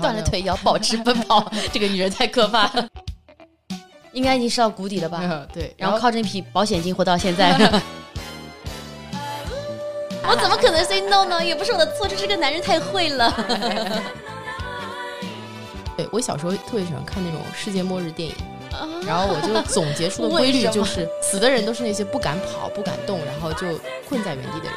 断了腿也要保持奔跑，这个女人太可怕了。应该已经是到谷底了吧？嗯对，然后靠这一匹保险金活到现在。我怎么可能 say no 呢？也不是我的错，就是个男人太会了。对我小时候特别喜欢看那种世界末日电影，啊然后我就总结出的规律就是，死的人都是那些不敢跑、不敢动，然后就困在原地的人。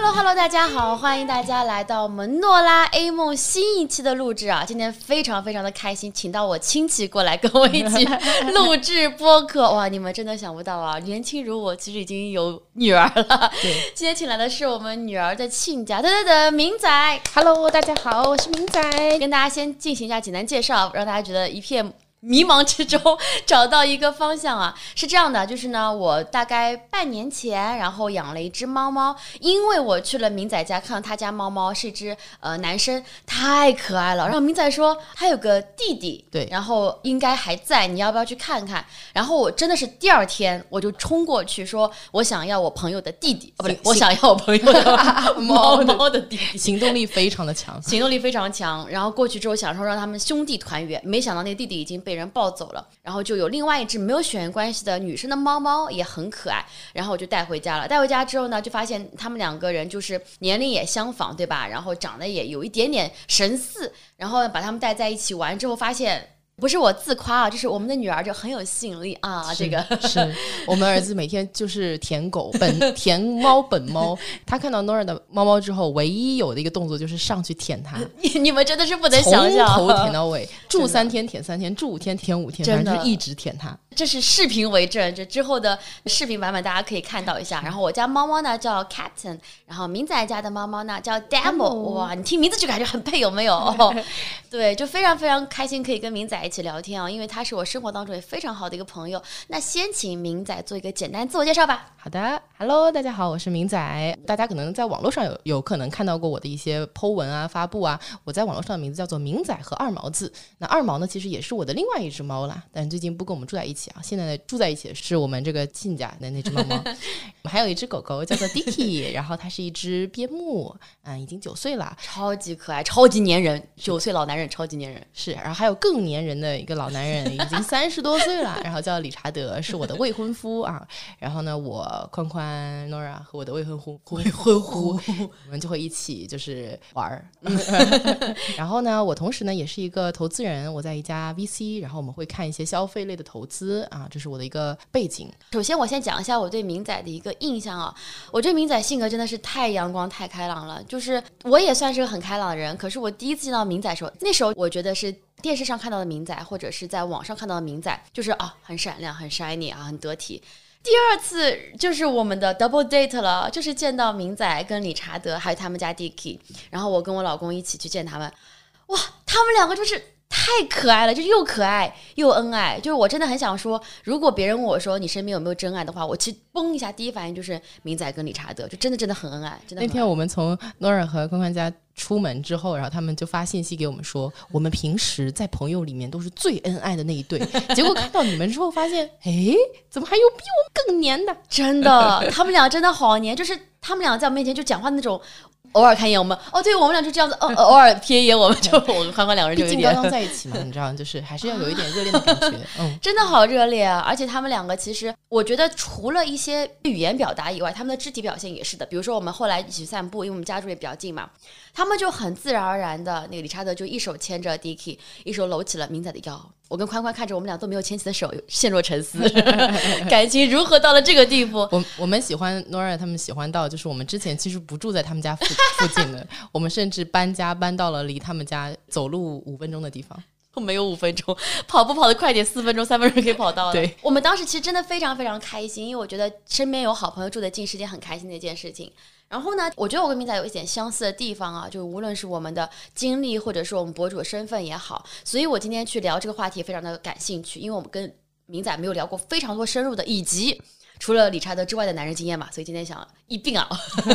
Hello Hello，大家好，欢迎大家来到我们诺拉 A 梦新一期的录制啊！今天非常非常的开心，请到我亲戚过来跟我一起 录制播客。哇，你们真的想不到啊！年轻如我，其实已经有女儿了。对今天请来的是我们女儿的亲家，等等等，明仔，，Hello，大家好，我是明仔。跟大家先进行一下简单介绍，让大家觉得一片。迷茫之中找到一个方向啊，是这样的，就是呢，我大概半年前，然后养了一只猫猫，因为我去了明仔家，看到他家猫猫是一只呃男生，太可爱了。然后明仔说他有个弟弟，对然后应该还在，你要不要去看看？然后我真的是第二天我就冲过去说，我想要我朋友的弟弟，哦、不对，我想要我朋友的猫猫的弟弟。行动力非常的强，行动力非常强，然后过去之后想说让他们兄弟团圆，没想到那个弟弟已经被人抱走了，然后就有另外一只没有血缘关系的女生的猫猫也很可爱，然后我就带回家了。带回家之后呢，就发现他们两个人就是年龄也相仿，对吧？然后长得也有一点点神似，然后把他们带在一起玩之后，发现不是我自夸啊，就是我们的女儿就很有吸引力啊，这个。是。我们儿子每天就是舔狗本 舔猫本猫，他看到 Nora 的猫猫之后，唯一有的一个动作就是上去舔它，你 你们真的是不能想象，从头舔到尾，住三天舔三天，住五天舔五天，反正就是一直舔它。这是视频为证，这之后的视频版本大家可以看到一下。然后我家猫猫呢叫 Captain，然后明仔家的猫猫呢叫 Demo。哇，你听名字就感觉很配，有没有？哦 对，就非常非常开心可以跟明仔一起聊天啊，因为他是我生活当中也非常好的一个朋友。那先请明仔做一个简单自我介绍吧。好的，Hello，大家好，我是明仔。大家可能在网络上有有可能看到过我的一些 Po 文啊、发布啊。我在网络上的名字叫做明仔和二毛子。那二毛呢，其实也是我的另外一只猫啦，但最近不跟我们住在一起啊。现在住在一起的是我们这个亲家的那只猫猫。我们还有一只狗狗叫做 Dicky，然后它是一只边牧，嗯，已经九岁了。超级可爱，超级粘人，九岁老男人，超级粘人。是，然后还有更粘人的一个老男人，已经三十多岁了，然后叫理查德，是我的未婚夫啊。然后呢，我宽宽 Nora 和我的未婚夫未婚夫，我们就会一起就是玩儿。然后呢，我同时呢也是一个投资人，我在一家 VC，然后我们会看一些消费类的投资啊，这是我的一个背景。首先，我先讲一下我对明仔的一个印象啊。我觉得明仔性格真的是太阳光、太开朗了。就是我也算是个很开朗的人，可是我第一次见到明仔的时候，那时候我觉得是电视上看到的明仔，或者是在网上看到的明仔，就是啊，很闪亮、很 shiny 啊，很得体。第二次就是我们的 double date 了，就是见到明仔跟理查德还有他们家 Dicky，然后我跟我老公一起去见他们，哇，他们两个就是太可爱了，就是又可爱又恩爱。就是我真的很想说，如果别人问我说你身边有没有真爱的话，我其实嘣一下，第一反应就是明仔跟理查德，就真的真的很恩爱，真的。那天我们从 Nora 和宽宽家出门之后，然后他们就发信息给我们说，我们平时在朋友里面都是最恩爱的那一对，结果看到你们之后发现，哎，怎么还有比我们更黏的？真的，他们俩真的好黏，就是他们俩在我面前就讲话那种。偶尔看一眼我们，哦，对我们俩就这样子，哦，偶尔瞥一眼我们，就我们宽宽两个人就有一点毕竟刚刚在一起嘛，你知道，就是还是要有一点热恋的感觉。嗯，真的好热烈啊！而且他们两个其实，我觉得除了一些语言表达以外，他们的肢体表现也是的。比如说，我们后来一起散步，因为我们家住也比较近嘛，他们就很自然而然的，那个理查德就一手牵着 Dicky，一手搂起了明仔的腰。我跟宽宽看着我们俩都没有牵起的手，陷入沉思，感情如何到了这个地步？我我们喜欢 Nora，他们喜欢到就是我们之前其实不住在他们家附附近的，我们甚至搬家搬到了离他们家走路五分钟的地方。没有五分钟，跑步跑得快点，四分钟、三分钟可以跑到了。对，我们当时其实真的非常非常开心，因为我觉得身边有好朋友住得近是件很开心的一件事情。然后呢，我觉得我跟明仔有一点相似的地方啊，就是无论是我们的经历，或者是我们博主的身份也好，所以我今天去聊这个话题非常的感兴趣，因为我们跟明仔没有聊过非常多深入的，以及除了理查德之外的男人经验嘛，所以今天想一并啊，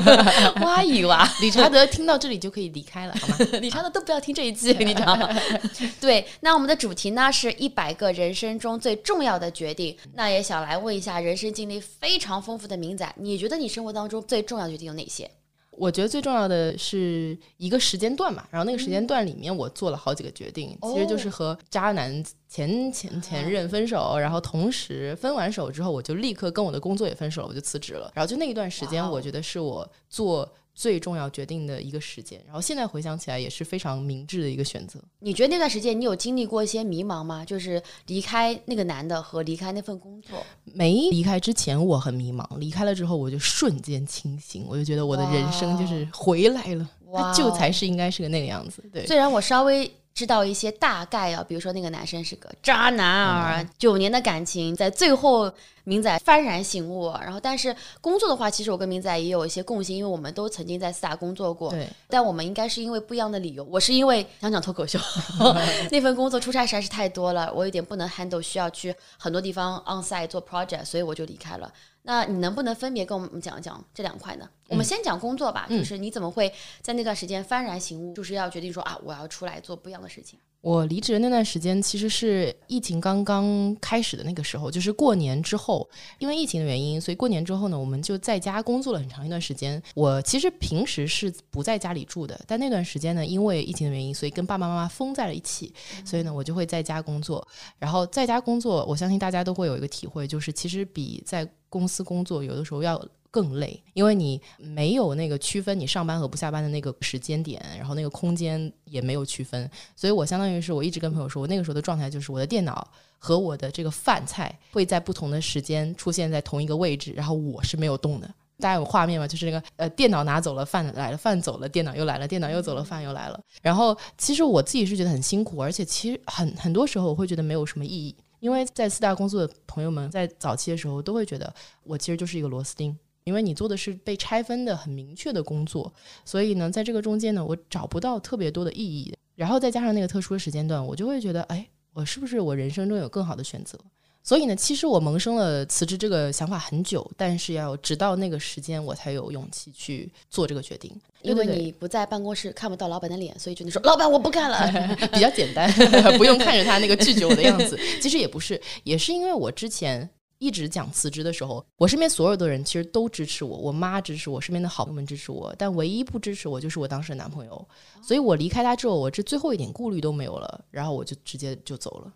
挖一挖。理查德听到这里就可以离开了，好吗？理查德都不要听这一期，你知道吗。对，那我们的主题呢是一百个人生中最重要的决定。那也想来问一下，人生经历非常丰富的明仔，你觉得你生活当中最重要的决定有哪些？我觉得最重要的是一个时间段嘛，然后那个时间段里面我做了好几个决定，其实就是和渣男前前前任分手，然后同时分完手之后，我就立刻跟我的工作也分手了，我就辞职了。然后就那一段时间，我觉得是我做。最重要决定的一个时间，然后现在回想起来也是非常明智的一个选择。你觉得那段时间你有经历过一些迷茫吗？就是离开那个男的和离开那份工作。没离开之前我很迷茫，离开了之后我就瞬间清醒，我就觉得我的人生就是回来了，他就才是应该是个那个样子。对，虽然我稍微。知道一些大概啊，比如说那个男生是个渣男啊，九年的感情在最后明仔幡然醒悟，然后但是工作的话，其实我跟明仔也有一些共性，因为我们都曾经在四大工作过，对，但我们应该是因为不一样的理由，我是因为想讲脱口秀 那份工作出差实在是太多了，我有点不能 handle，需要去很多地方 on site 做 project，所以我就离开了。那你能不能分别跟我们讲一讲这两块呢？我们先讲工作吧，就是你怎么会在那段时间幡然醒悟，就是要决定说啊，我要出来做不一样的事情。我离职的那段时间其实是疫情刚刚开始的那个时候，就是过年之后，因为疫情的原因，所以过年之后呢，我们就在家工作了很长一段时间。我其实平时是不在家里住的，但那段时间呢，因为疫情的原因，所以跟爸爸妈妈封在了一起，所以呢，我就会在家工作。然后在家工作，我相信大家都会有一个体会，就是其实比在公司工作有的时候要。更累，因为你没有那个区分你上班和不下班的那个时间点，然后那个空间也没有区分，所以我相当于是我一直跟朋友说，我那个时候的状态就是我的电脑和我的这个饭菜会在不同的时间出现在同一个位置，然后我是没有动的。大家有画面吗？就是那个呃，电脑拿走了，饭来了，饭走了，电脑又来了，电脑又走了，饭又来了。然后其实我自己是觉得很辛苦，而且其实很很多时候我会觉得没有什么意义，因为在四大工作的朋友们在早期的时候都会觉得我其实就是一个螺丝钉。因为你做的是被拆分的很明确的工作，所以呢，在这个中间呢，我找不到特别多的意义。然后再加上那个特殊的时间段，我就会觉得，哎，我是不是我人生中有更好的选择？所以呢，其实我萌生了辞职这个想法很久，但是要直到那个时间，我才有勇气去做这个决定。因为你不在办公室，看不到老板的脸，所以就能说，老板我不干了，比较简单，不用看着他那个拒绝我的样子。其实也不是，也是因为我之前。一直讲辞职的时候，我身边所有的人其实都支持我，我妈支持我，身边的好朋友们支持我，但唯一不支持我就是我当时的男朋友。所以我离开他之后，我这最后一点顾虑都没有了，然后我就直接就走了。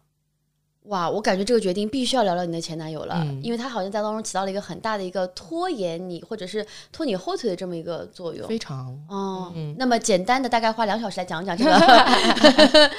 哇，我感觉这个决定必须要聊聊你的前男友了，因为他好像在当中起到了一个很大的一个拖延你或者是拖你后腿的这么一个作用。非常哦，那么简单的大概花两小时来讲一讲这个。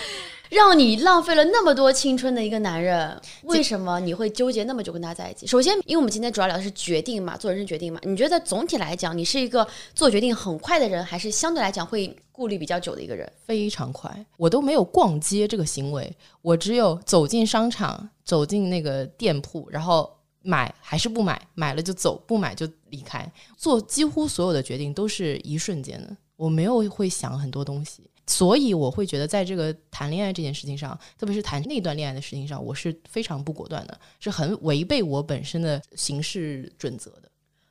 让你浪费了那么多青春的一个男人，为什么你会纠结那么久跟他在一起？首先，因为我们今天主要聊的是决定嘛，做人生决定嘛。你觉得总体来讲，你是一个做决定很快的人，还是相对来讲会顾虑比较久的一个人？非常快，我都没有逛街这个行为，我只有走进商场，走进那个店铺，然后买还是不买，买了就走，不买就离开。做几乎所有的决定都是一瞬间的，我没有会想很多东西。所以我会觉得，在这个谈恋爱这件事情上，特别是谈那段恋爱的事情上，我是非常不果断的，是很违背我本身的行事准则的。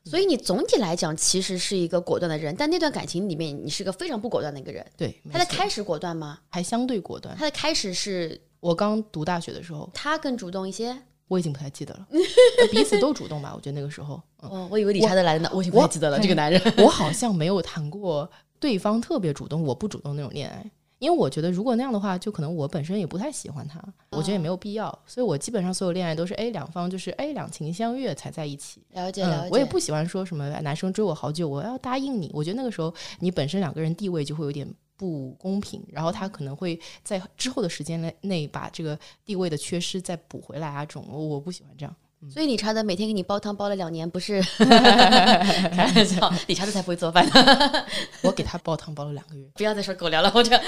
所以你总体来讲，其实是一个果断的人，但那段感情里面，你是个非常不果断的一个人。对，他的开始果断吗？还相对果断。他的开始是我刚读大学的时候，他更主动一些。我已经不太记得了，彼此都主动吧？我觉得那个时候，哦，我以为理查德来了呢，我已经不太记得了。这个男人，我好像没有谈过。对方特别主动，我不主动那种恋爱，因为我觉得如果那样的话，就可能我本身也不太喜欢他，我觉得也没有必要，所以我基本上所有恋爱都是哎两方就是哎两情相悦才在一起。了解了解，我也不喜欢说什么男生追我好久，我要答应你，我觉得那个时候你本身两个人地位就会有点不公平，然后他可能会在之后的时间内内把这个地位的缺失再补回来啊，这种我不喜欢这样。所以理查德每天给你煲汤煲了两年，不是 开玩笑，理查德才不会做饭呢。我给他煲汤煲了两个月。不要再说狗粮了，我这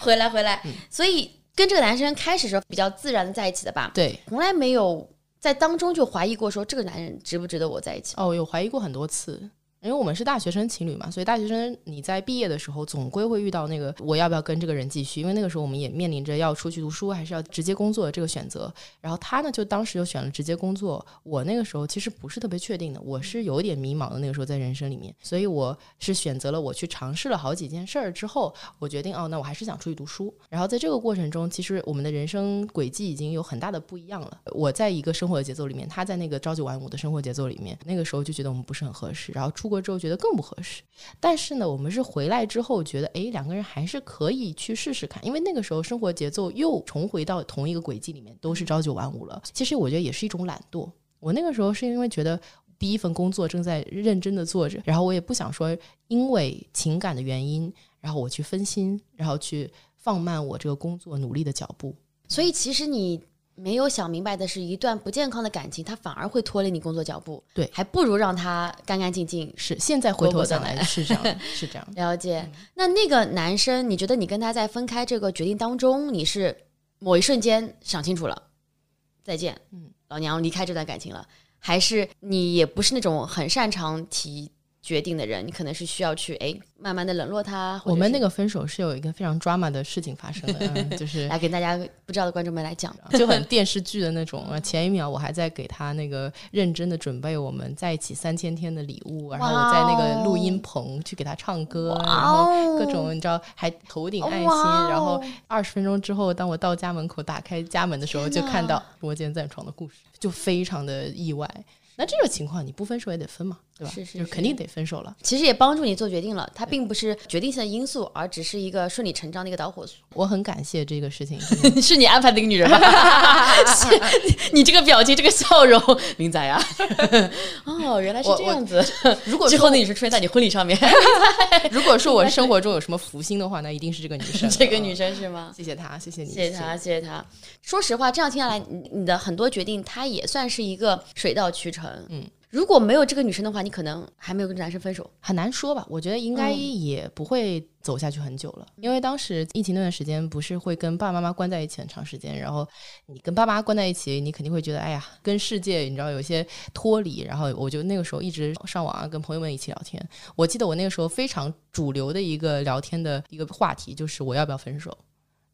回来回来。所以跟这个男生开始时候比较自然的在一起的吧？对，从来没有在当中就怀疑过说这个男人值不值得我在一起。哦，有怀疑过很多次。因为我们是大学生情侣嘛，所以大学生你在毕业的时候总归会遇到那个我要不要跟这个人继续？因为那个时候我们也面临着要出去读书还是要直接工作的这个选择。然后他呢，就当时就选了直接工作。我那个时候其实不是特别确定的，我是有点迷茫的。那个时候在人生里面，所以我是选择了我去尝试了好几件事儿之后，我决定哦，那我还是想出去读书。然后在这个过程中，其实我们的人生轨迹已经有很大的不一样了。我在一个生活的节奏里面，他在那个朝九晚五的生活节奏里面，那个时候就觉得我们不是很合适。然后出国之后觉得更不合适。但是呢，我们是回来之后觉得，哎，两个人还是可以去试试看，因为那个时候生活节奏又重回到同一个轨迹里面，都是朝九晚五了。其实我觉得也是一种懒惰。我那个时候是因为觉得第一份工作正在认真的做着，然后我也不想说因为情感的原因，然后我去分心，然后去放慢我这个工作努力的脚步。所以其实你没有想明白的是，一段不健康的感情，它反而会拖累你工作脚步。对，还不如让它干干净净。是，现在回头想来是这样，是这样。了解。那那个男生，你觉得你跟他在分开这个决定当中，你是某一瞬间想清楚了，再见，嗯，老娘离开这段感情了，还是你也不是那种很擅长提决定的人，你可能是需要去哎慢慢的冷落他。我们那个分手是有一个非常 drama 的事情发生的，嗯就是 来给大家不知道的观众们来讲。就很电视剧的那种啊。前一秒我还在给他那个认真的准备我们在一起三千天的礼物，然后我在那个录音棚去给他唱歌，然后各种你知道还头顶爱心，然后二十分钟之后，当我到家门口打开家门的时候，就看到捉奸在床的故事，就非常的意外。那这种情况你不分手也得分嘛，对吧？是是就是肯定得分手了。其实也帮助你做决定了，它并不是决定性的因素，而只是一个顺理成章的一个导火索。我很感谢这个事情，是你安排的一个女人吗？是你这个表情，这个笑容，明仔呀，哦，原来是这样子。如果说之后那女生出现在你婚礼上面，如果说我生活中有什么福星的话，那一定是这个女生。这个女生是吗？谢谢她，谢谢你，谢谢她，谢谢她。说实话，这样听下来，你你的很多决定，它也算是一个水到渠成。嗯，如果没有这个女生的话，你可能还没有跟男生分手。很难说吧，我觉得应该嗯也不会走下去很久了，因为当时疫情那段时间不是会跟爸爸妈妈关在一起很长时间，然后你跟爸妈关在一起，你肯定会觉得哎呀，跟世界你知道有一些脱离，然后我就那个时候一直上网啊，跟朋友们一起聊天。我记得我那个时候非常主流的一个聊天的一个话题就是我要不要分手。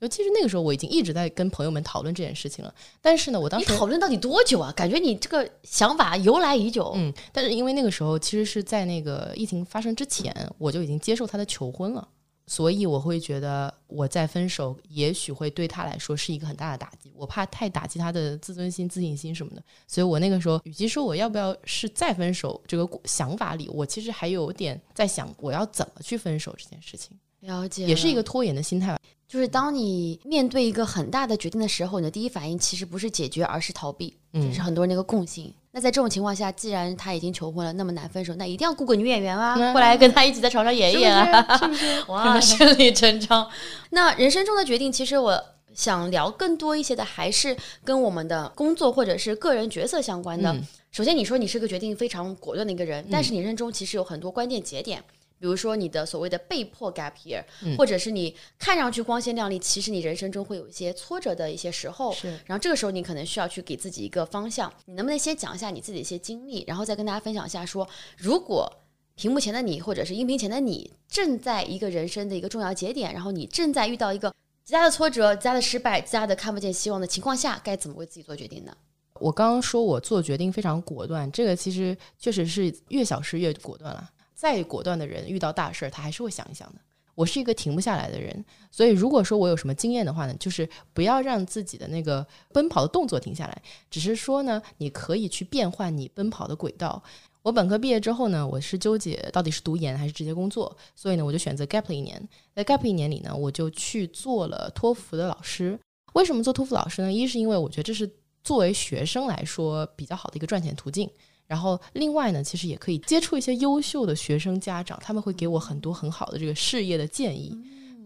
就其实那个时候我已经一直在跟朋友们讨论这件事情了，但是呢，我当你时讨论到底多久啊？感觉你这个想法由来已久。嗯，但是因为那个时候其实是在那个疫情发生之前，我就已经接受他的求婚了，所以我会觉得我再分手，也许会对他来说是一个很大的打击。我怕太打击他的自尊心、自信心什么的，所以我那个时候，与其说我要不要是再分手这个想法里，我其实还有点在想我要怎么去分手这件事情，了解了，也是一个拖延的心态吧。就是当你面对一个很大的决定的时候，你的第一反应其实不是解决，而是逃避，这嗯是很多人的一个共性。那在这种情况下，既然他已经求婚了，那么难分手，那一定要雇个女演员啊，嗯 过来跟他一起在床上演一演啊，是不是？哇，顺理成章。那人生中的决定，其实我想聊更多一些的，还是跟我们的工作或者是个人角色相关的。嗯首先，你说你是个决定非常果断的一个人，但是你人生中其实有很多关键节点。比如说你的所谓的被迫 gap year，、或者是你看上去光鲜亮丽，其实你人生中会有一些挫折的一些时候。是然后这个时候你可能需要去给自己一个方向。你能不能先讲一下你自己的一些经历，然后再跟大家分享一下说，如果屏幕前的你或者是音频前的你正在一个人生的一个重要节点，然后你正在遇到一个极大的挫折、极大的失败、极大的看不见希望的情况下，该怎么为自己做决定呢？我刚刚说我做决定非常果断，这个其实确实是越小事越果断了。再果断的人遇到大事儿，他还是会想一想的。我是一个停不下来的人，所以如果说我有什么经验的话呢，就是不要让自己的那个奔跑的动作停下来，只是说呢，你可以去变换你奔跑的轨道。我本科毕业之后呢，我是纠结到底是读研还是直接工作，所以呢，我就选择 gap 了一年。在 gap 一年里呢，我就去做了托福的老师。为什么做托福老师呢？一是因为我觉得这是作为学生来说比较好的一个赚钱途径。然后另外呢，其实也可以接触一些优秀的学生家长，他们会给我很多很好的这个事业的建议。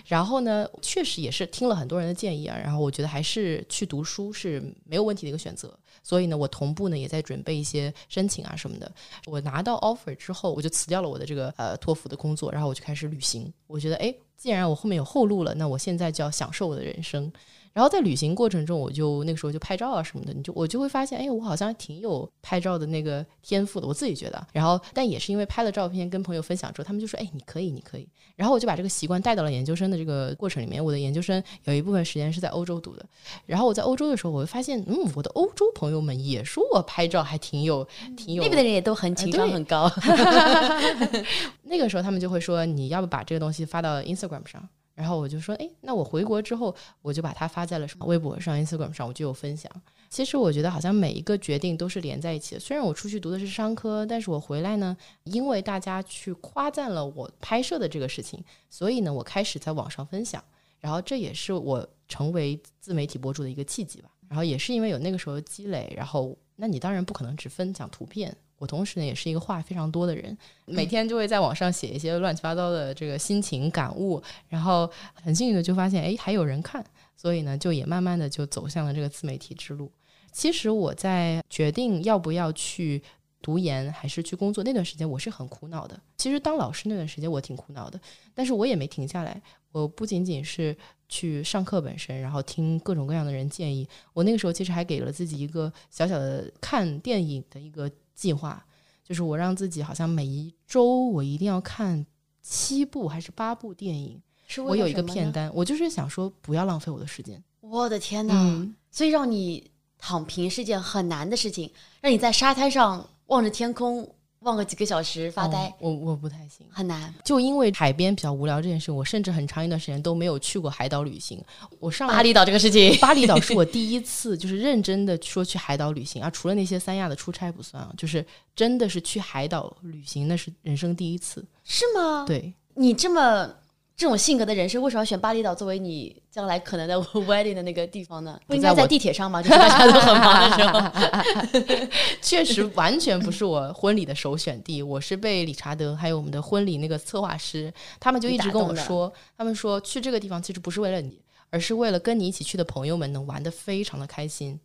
然后呢，确实也是听了很多人的建议啊，然后我觉得还是去读书是没有问题的一个选择。所以呢，我同步呢也在准备一些申请啊什么的。我拿到 offer 之后，我就辞掉了我的这个呃托福的工作，然后我就开始旅行。我觉得，哎，既然我后面有后路了，那我现在就要享受我的人生。然后在旅行过程中，我就那个时候就拍照啊什么的，你就我就会发现，哎，我好像挺有拍照的那个天赋的，我自己觉得。然后，但也是因为拍了照片跟朋友分享之后，他们就说，哎，你可以，你可以。然后我就把这个习惯带到了研究生的这个过程里面。我的研究生有一部分时间是在欧洲读的。然后我在欧洲的时候，我会发现，嗯，我的欧洲朋友们也说我拍照还挺有，挺有。那边的人也都很情商很高。那个时候他们就会说，你要不把这个东西发到 Instagram 上？然后我就说，哎，那我回国之后，我就把它发在了什么微博上、Instagram 上，我就有分享。其实我觉得，好像每一个决定都是连在一起的。虽然我出去读的是商科，但是我回来呢，因为大家去夸赞了我拍摄的这个事情，所以呢，我开始在网上分享。然后这也是我成为自媒体博主的一个契机吧。然后也是因为有那个时候的积累，然后那你当然不可能只分享图片。我同时呢，也是一个话非常多的人，每天就会在网上写一些乱七八糟的这个心情感悟，然后很幸运的就发现，哎，还有人看，所以呢，就也慢慢的就走向了这个自媒体之路。其实我在决定要不要去读研还是去工作那段时间，我是很苦恼的。其实当老师那段时间我挺苦恼的，但是我也没停下来。我不仅仅是去上课本身，然后听各种各样的人建议。我那个时候其实还给了自己一个小小的看电影的一个。计划就是我让自己好像每一周我一定要看七部还是八部电影，我有一个片单，我就是想说不要浪费我的时间。我的天哪！所以让你躺平是件很难的事情，让你在沙滩上望着天空。望个几个小时发呆，我我不太行，很难。就因为海边比较无聊这件事，我甚至很长一段时间都没有去过海岛旅行。我上巴厘岛这个事情，巴厘岛是我第一次就是认真的说去海岛旅行啊，除了那些三亚的出差不算啊，就是真的是去海岛旅行，那是人生第一次。是吗？对，你这么。这种性格的人生为什么要选巴厘岛作为你将来可能的 wedding 的那个地方呢？不应该在地铁上吗？就是大家都很忙的时候。确实，完全不是我婚礼的首选地。我是被理查德还有我们的婚礼那个策划师，他们就一直跟我说，他们说去这个地方其实不是为了你，而是为了跟你一起去的朋友们能玩的非常的开心。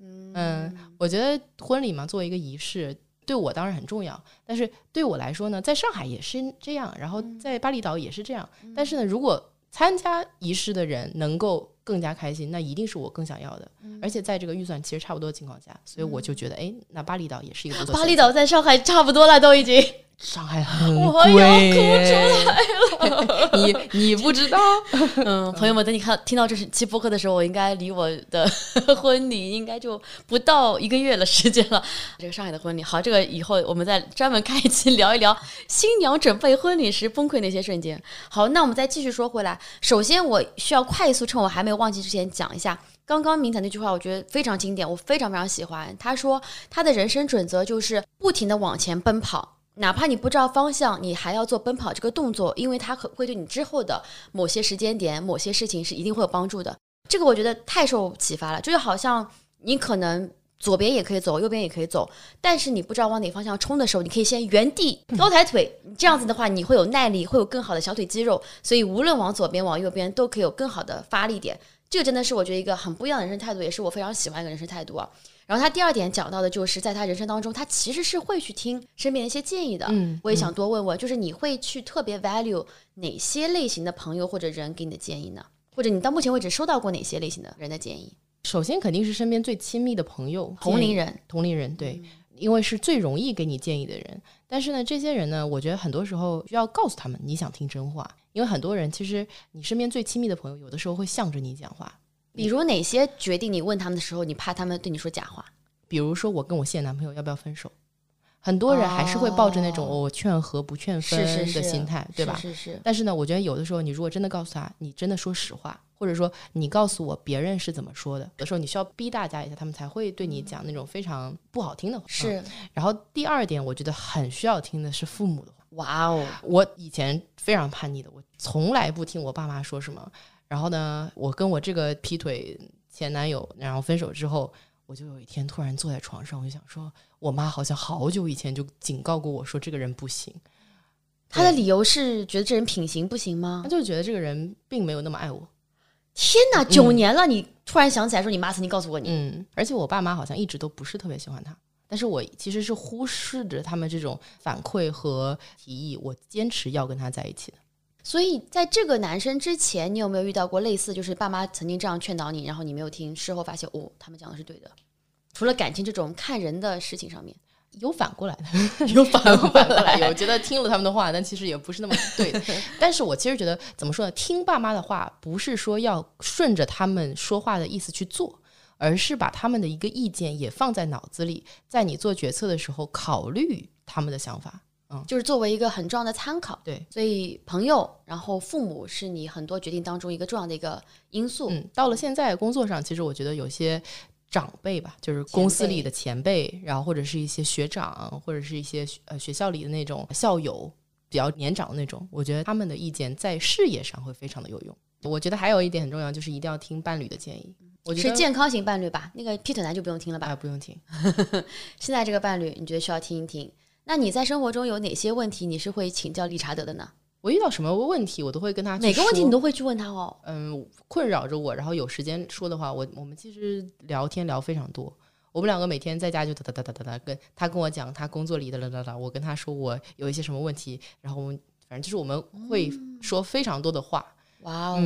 嗯，我觉得婚礼嘛，作为一个仪式。对我当然很重要，但是对我来说呢，在上海也是这样，然后在巴厘岛也是这样。但是呢，如果参加仪式的人能够更加开心，那一定是我更想要的。而且在这个预算其实差不多的情况下，所以我就觉得，哎，那巴厘岛也是一个不错。巴厘岛在上海差不多了，都已经。上海很贵，我要哭出来了。你你不知道，嗯，朋友们，等你看听到这期播客的时候，我应该离我的婚礼应该就不到一个月的时间了。这个上海的婚礼，好，这个以后我们再专门开一期聊一聊新娘准备婚礼时崩溃那些瞬间。好，那我们再继续说回来，首先我需要快速趁我还没有忘记之前讲一下刚刚明彩那句话，我觉得非常经典，我非常非常喜欢。他说他的人生准则就是不停的往前奔跑。哪怕你不知道方向，你还要做奔跑这个动作，因为它可会对你之后的某些时间点、某些事情是一定会有帮助的。这个我觉得太受启发了，就是好像你可能左边也可以走，右边也可以走，但是你不知道往哪方向冲的时候，你可以先原地高抬腿，这样子的话你会有耐力，会有更好的小腿肌肉，所以无论往左边往右边都可以有更好的发力点。这个真的是我觉得一个很不一样的人生态度，也是我非常喜欢一个人生态度啊。然后他第二点讲到的就是，在他人生当中，他其实是会去听身边的一些建议的。嗯，我也想多问问，就是你会去特别 value 哪些类型的朋友或者人给你的建议呢？或者你到目前为止收到过哪些类型的人的建议？首先肯定是身边最亲密的朋友、同龄人、同龄人，对，因为是最容易给你建议的人。但是呢，这些人呢，我觉得很多时候需要告诉他们你想听真话，因为很多人其实你身边最亲密的朋友，有的时候会向着你讲话。比如哪些决定你问他们的时候，你怕他们对你说假话？比如说我跟我现男朋友要不要分手？很多人还是会抱着那种我劝和不劝分的心态，对吧？是是。但是呢，我觉得有的时候你如果真的告诉他，你真的说实话，或者说你告诉我别人是怎么说的，有的时候你需要逼大家一下，他们才会对你讲那种非常不好听的话。是。然后第二点，我觉得很需要听的是父母的话。哇哦！我以前非常叛逆的，我从来不听我爸妈说什么。然后呢，我跟我这个劈腿前男友，然后分手之后，我就有一天突然坐在床上，我就想说，我妈好像好久以前就警告过我说这个人不行。他的理由是觉得这人品行不行吗？他就觉得这个人并没有那么爱我。天哪，九年了，你突然想起来说你妈曾经告诉过你，嗯，而且我爸妈好像一直都不是特别喜欢他，但是我其实是忽视着他们这种反馈和提议，我坚持要跟他在一起的。所以在这个男生之前，你有没有遇到过类似，就是爸妈曾经这样劝导你，然后你没有听，事后发现哦，他们讲的是对的。除了感情这种看人的事情上面，有反过来的，有反过来，有觉得听了他们的话，但其实也不是那么对的。但是我其实觉得，怎么说呢？听爸妈的话，不是说要顺着他们说话的意思去做，而是把他们的一个意见也放在脑子里，在你做决策的时候考虑他们的想法。嗯，就是作为一个很重要的参考。对，所以朋友，然后父母是你很多决定当中一个重要的一个因素。嗯，到了现在工作上，其实我觉得有些长辈吧，就是公司里的前辈，然后或者是一些学长，或者是一些呃学校里的那种校友，比较年长的那种，我觉得他们的意见在事业上会非常的有用。我觉得还有一点很重要，就是一定要听伴侣的建议。我觉得是健康型伴侣吧，那个劈腿男就不用听了吧？啊，不用听。现在这个伴侣，你觉得需要听一听？那你在生活中有哪些问题你是会请教理查德的呢？我遇到什么问题，我都会跟他每个问题你都会去问他哦。嗯，困扰着我，然后有时间说的话，我我们其实聊天聊非常多。我们两个每天在家就哒哒哒哒哒哒，跟他跟我讲他工作里的啦啦啦，我跟他说我有一些什么问题，然后我们反正就是我们会说非常多的话。哇哦，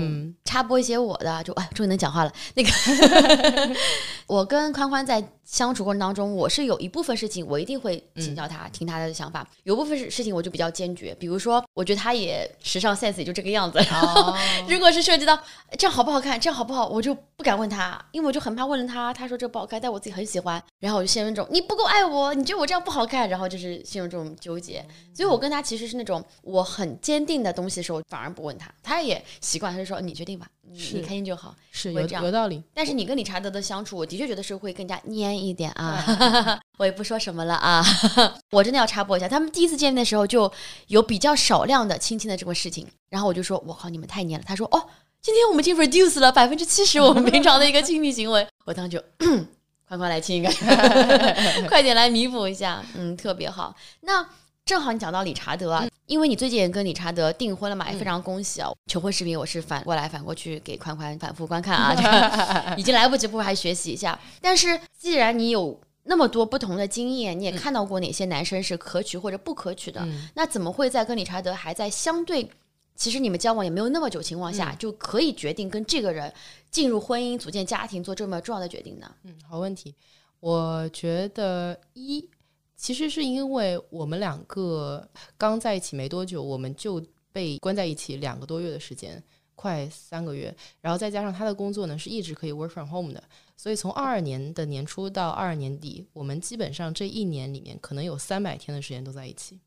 插播一些我的，就哎，终于能讲话了。那个，我跟宽宽在相处过程当中，我是有一部分事情我一定会请教他，听他的想法；有部分事事情我就比较坚决，比如说，我觉得他也时尚 sense 也就这个样子。如果是涉及到这样好不好看，这样好不好，我就不敢问他，因为我就很怕问了他，他说这不好看，但我自己很喜欢，然后我就陷入这种你不够爱我，你觉得我这样不好看，然后就是陷入这种纠结。所以我跟他其实是那种我很坚定的东西的时候，反而不问他，他也。习惯，他就说你决定吧，你你开心就好，是有有道理。但是你跟理查德的相处，我的确觉得是会更加黏一点啊。我也不说什么了啊，我真的要插播一下，他们第一次见面的时候就有比较少量的亲亲的这个事情，然后我就说，我靠，你们太黏了。他说，哦，今天我们已经 reduce 了百分之七十我们平常的一个亲密行为。我当时就，快快来亲一个，快点来弥补一下，嗯，特别好。那。正好你讲到理查德，啊，因为你最近也跟理查德订婚了嘛，也非常恭喜啊！求婚视频我是反过来反过去给宽宽反复观看啊，已经来不及，不如还学习一下。但是既然你有那么多不同的经验，你也看到过哪些男生是可取或者不可取的，那怎么会在跟理查德还在相对其实你们交往也没有那么久情况下，就可以决定跟这个人进入婚姻、组建家庭做这么重要的决定呢？嗯，好问题，我觉得一。其实是因为我们两个刚在一起没多久，我们就被关在一起两个多月的时间，快三个月。然后再加上他的工作呢是一直可以 work from home 的，所以从二二年的年初到二二年底，我们基本上这一年里面可能有三百天的时间都在一起。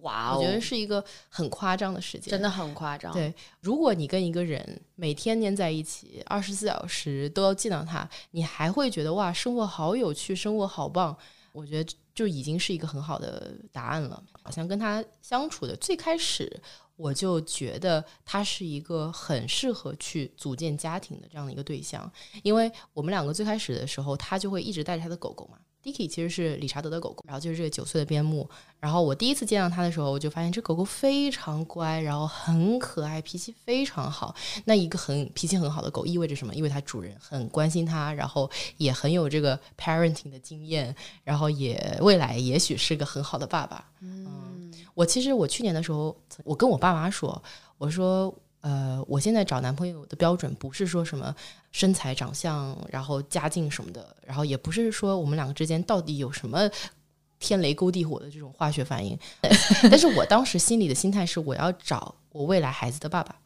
哇，我觉得是一个很夸张的时间，真的很夸张。对，如果你跟一个人每天黏在一起，二十四小时都要见到他，你还会觉得哇，生活好有趣，生活好棒。我觉得。就已经是一个很好的答案了。好像跟他相处的最开始，我就觉得他是一个很适合去组建家庭的这样的一个对象，因为我们两个最开始的时候，他就会一直带着他的狗狗嘛。Dicky 其实是理查德的狗狗，然后就是这个九岁的边牧。然后我第一次见到它的时候，我就发现这狗狗非常乖，然后很可爱，脾气非常好。那一个很脾气很好的狗意味着什么？意味着它主人很关心它，然后也很有这个 parenting 的经验，然后也未来也许是个很好的爸爸。嗯，我其实我去年的时候，我跟我爸妈说，我说。呃，我现在找男朋友的标准不是说什么身材、长相，然后家境什么的，然后也不是说我们两个之间到底有什么天雷勾地火的这种化学反应。但是我当时心里的心态是，我要找我未来孩子的爸爸，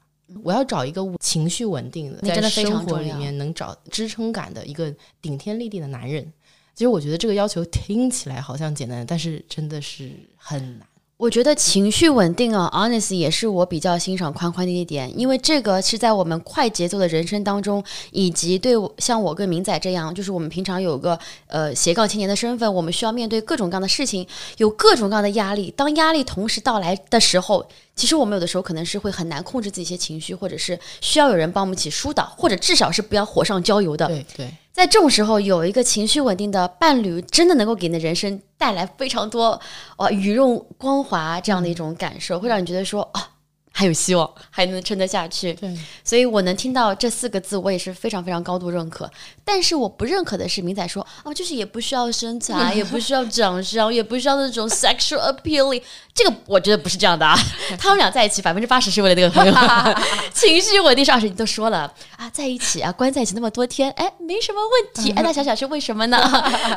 我要找一个情绪稳定的，在生活里面能找支撑感的一个顶天立地的男人。其实我觉得这个要求听起来好像简单，但是真的是很难。我觉得情绪稳定啊，honest 也是我比较欣赏宽宽的一点，因为这个是在我们快节奏的人生当中，以及对像我跟明仔这样，就是我们平常有个呃斜杠青年的身份，我们需要面对各种各样的事情，有各种各样的压力。当压力同时到来的时候，其实我们有的时候可能是会很难控制自己一些情绪，或者是需要有人帮我们一起疏导，或者至少是不要火上浇油的。对对。在这种时候，有一个情绪稳定的伴侣，真的能够给你的人生带来非常多，哇，羽润光滑这样的一种感受，会让你觉得说啊。还有希望，还能撑得下去。对，所以我能听到这四个字，我也是非常非常高度认可。但是我不认可的是明仔说哦，就是也不需要身材，也不需要长相，也不需要那种 sexual appealing。这个我觉得不是这样的啊。他们俩在一起百分之八十是为了那个朋友，情绪稳定是二十。你都说了啊，在一起啊，关在一起那么多天，哎，没什么问题。哎，那想想是为什么呢？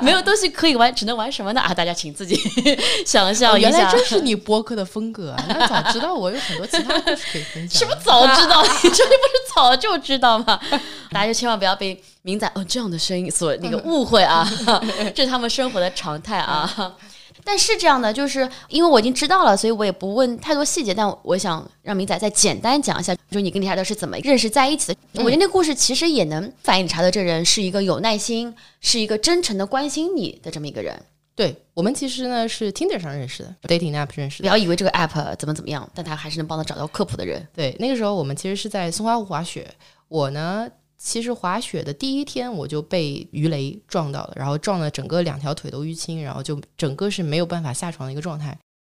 没有东西可以玩，只能玩什么呢？啊，大家请自己想象一下。原来这是你播客的风格啊！那早知道我有很多。什么早知道？你这不是早就知道吗？大家就千万不要被明仔哦这样的声音所那个误会啊！这是他们生活的常态啊。但是这样的，就是因为我已经知道了，所以我也不问太多细节。但我想让明仔再简单讲一下，就是你跟理查德是怎么认识在一起的。我觉得那故事其实也能反映理查德这人是一个有耐心、是一个真诚的关心你的这么一个人。对我们其实呢是 Tinder 上认识的，dating app 认识的。不要以为这个 app 怎么怎么样，但他还是能帮他找到靠谱的人。对，那个时候我们其实是在松花湖滑雪，我呢。其实滑雪的第一天我就被鱼雷撞到了，然后撞了整个两条腿都淤青，然后就整个是没有办法下床的一个状态。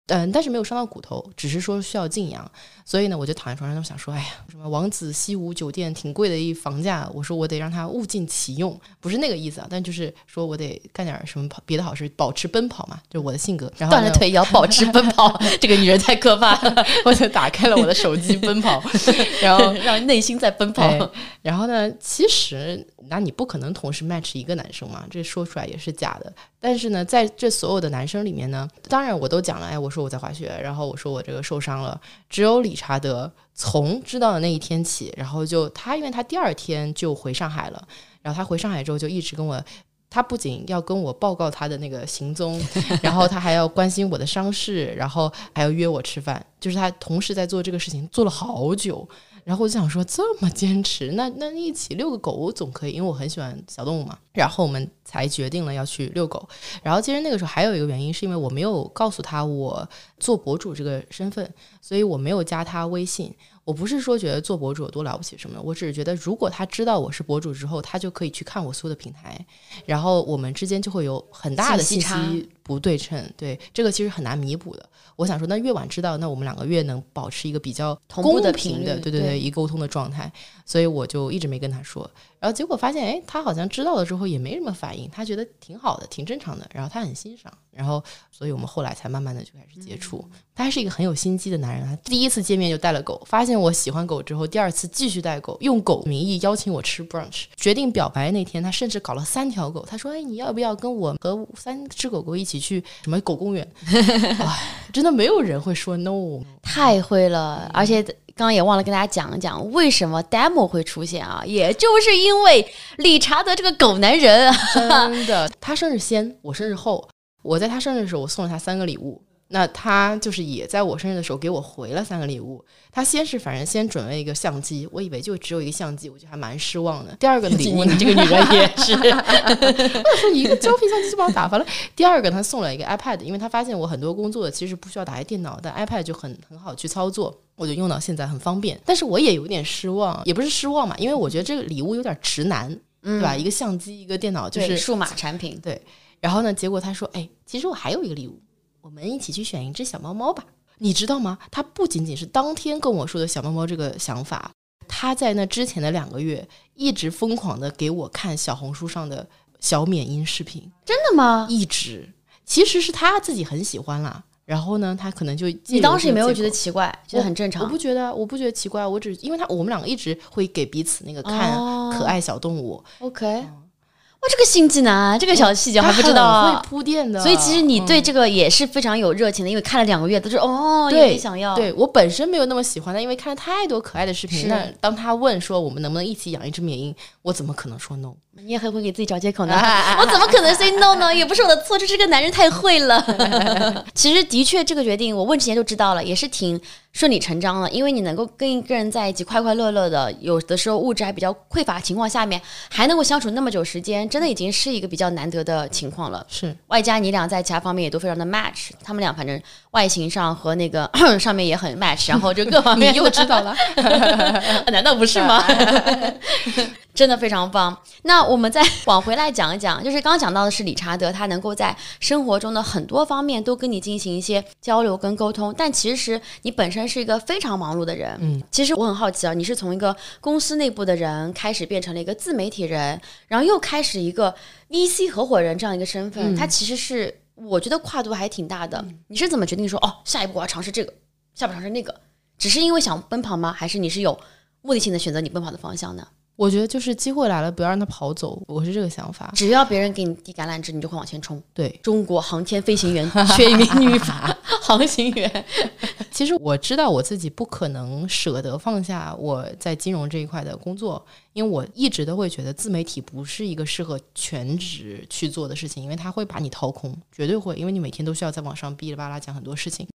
嗯，但是没有伤到骨头，只是说需要静养。所以呢，我就躺在床上，想说，哎呀，什么王子西湖酒店挺贵的一房价，我说我得让他物尽其用，不是那个意思啊，但就是说我得干点什么跑别的好事，保持奔跑嘛，就是我的性格。然后断了腿也要保持奔跑，这个女人太可怕了。我就打开了我的手机奔跑，然后让内心在奔跑。然后呢，其实那你不可能同时 match 一个男生嘛，这说出来也是假的。但是呢，在这所有的男生里面呢，当然我都讲了，哎，我说我在滑雪，然后我说我这个受伤了，只有理查德从知道的那一天起，然后就他，因为他第二天就回上海了，然后他回上海之后就一直跟我，他不仅要跟我报告他的那个行踪，然后他还要关心我的伤势，然后还要约我吃饭，就是他同时在做这个事情，做了好久。然后我就想说，这么坚持，那那一起遛个狗总可以，因为我很喜欢小动物嘛。然后我们才决定了要去遛狗。然后其实那个时候还有一个原因，是因为我没有告诉他我做博主这个身份，所以我没有加他微信。我不是说觉得做博主有多了不起什么的，我只是觉得如果他知道我是博主之后，他就可以去看我所有的平台，然后我们之间就会有很大的信息不对称。对，这个其实很难弥补的。我想说，那越晚知道，那我们两个越能保持一个比较公平的，对对对，一沟通的状态。所以我就一直没跟他说。然后结果发现，哎，他好像知道了之后也没什么反应，他觉得挺好的，挺正常的。然后他很欣赏。然后，所以我们后来才慢慢的就开始接触。他还是一个很有心机的男人。他第一次见面就带了狗，发现我喜欢狗之后，第二次继续带狗，用狗名义邀请我吃 brunch。决定表白那天，他甚至搞了三条狗。他说：“哎，你要不要跟我和三只狗狗一起去什么狗公园？” 哎，真的没有人会说 no，太会了。而且刚刚也忘了跟大家讲一讲，为什么 demo 会出现啊？也就是因为理查德这个狗男人，真的，他生日先，我生日后。我在他生日的时候，我送了他三个礼物。那他就是也在我生日的时候给我回了三个礼物。他先是反正先准备一个相机，我以为就只有一个相机，我觉得还蛮失望的。第二个礼物，你这个女人也是，我说一个胶片相机就把我打发了。第二个他送了一个 iPad，因为他发现我很多工作其实不需要打开电脑，但 iPad 就很很好去操作，我就用到现在很方便。但是我也有点失望，也不是失望嘛，因为我觉得这个礼物有点直男，对吧？一个相机，一个电脑，就是数码产品，对。然后呢？结果他说：“哎，其实我还有一个礼物，我们一起去选一只小猫猫吧。你知道吗？他不仅仅是当天跟我说的小猫猫这个想法，他在那之前的两个月一直疯狂的给我看小红书上的小缅因视频。真的吗？一直，其实是他自己很喜欢啦。然后呢，他可能就你当时也没有觉得奇怪，觉得很正常。我不觉得，我不觉得奇怪。我只因为他我们两个一直会给彼此那个看可爱小动物。OK。”这个心机男，这个小细节还不知道，会铺垫的。所以其实你对这个也是非常有热情的，因为看了两个月，都是哦，对想要。对我本身没有那么喜欢的，因为看了太多可爱的视频。那当他问说我们能不能一起养一只缅因，我怎么可能说 no？你也很会给自己找借口呢。我怎么可能 say no 呢？也不是我的错，就是这个男人太会了。其实的确，这个决定我问之前就知道了，也是挺。顺理成章了，因为你能够跟一个人在一起快快乐乐的，有的时候物质还比较匮乏情况下面，还能够相处那么久时间，真的已经是一个比较难得的情况了。是，外加你俩在其他方面也都非常的 match，他们俩反正外形上和那个 上面也很 match，然后就各方面你又知道了，难道不是吗？真的非常棒。那我们再 往回来讲一讲，就是刚刚讲到的是理查德，他能够在生活中的很多方面都跟你进行一些交流跟沟通。但其实你本身是一个非常忙碌的人。嗯，其实我很好奇啊，你是从一个公司内部的人开始变成了一个自媒体人，然后又开始一个 VC 合伙人这样一个身份，它其实是我觉得跨度还挺大的。你是怎么决定说哦，下一步我要尝试这个，下一步尝试那个？只是因为想奔跑吗？还是你是有目的性的选择你奔跑的方向呢？我觉得就是机会来了，不要让他跑走，我是这个想法。只要别人给你递橄榄枝，你就会往前冲。对，中国航天飞行员缺一名女 航行员。其实我知道我自己不可能舍得放下我在金融这一块的工作，因为我一直都会觉得自媒体不是一个适合全职去做的事情，因为它会把你掏空，绝对会，因为你每天都需要在网上哔哩吧啦讲很多事情。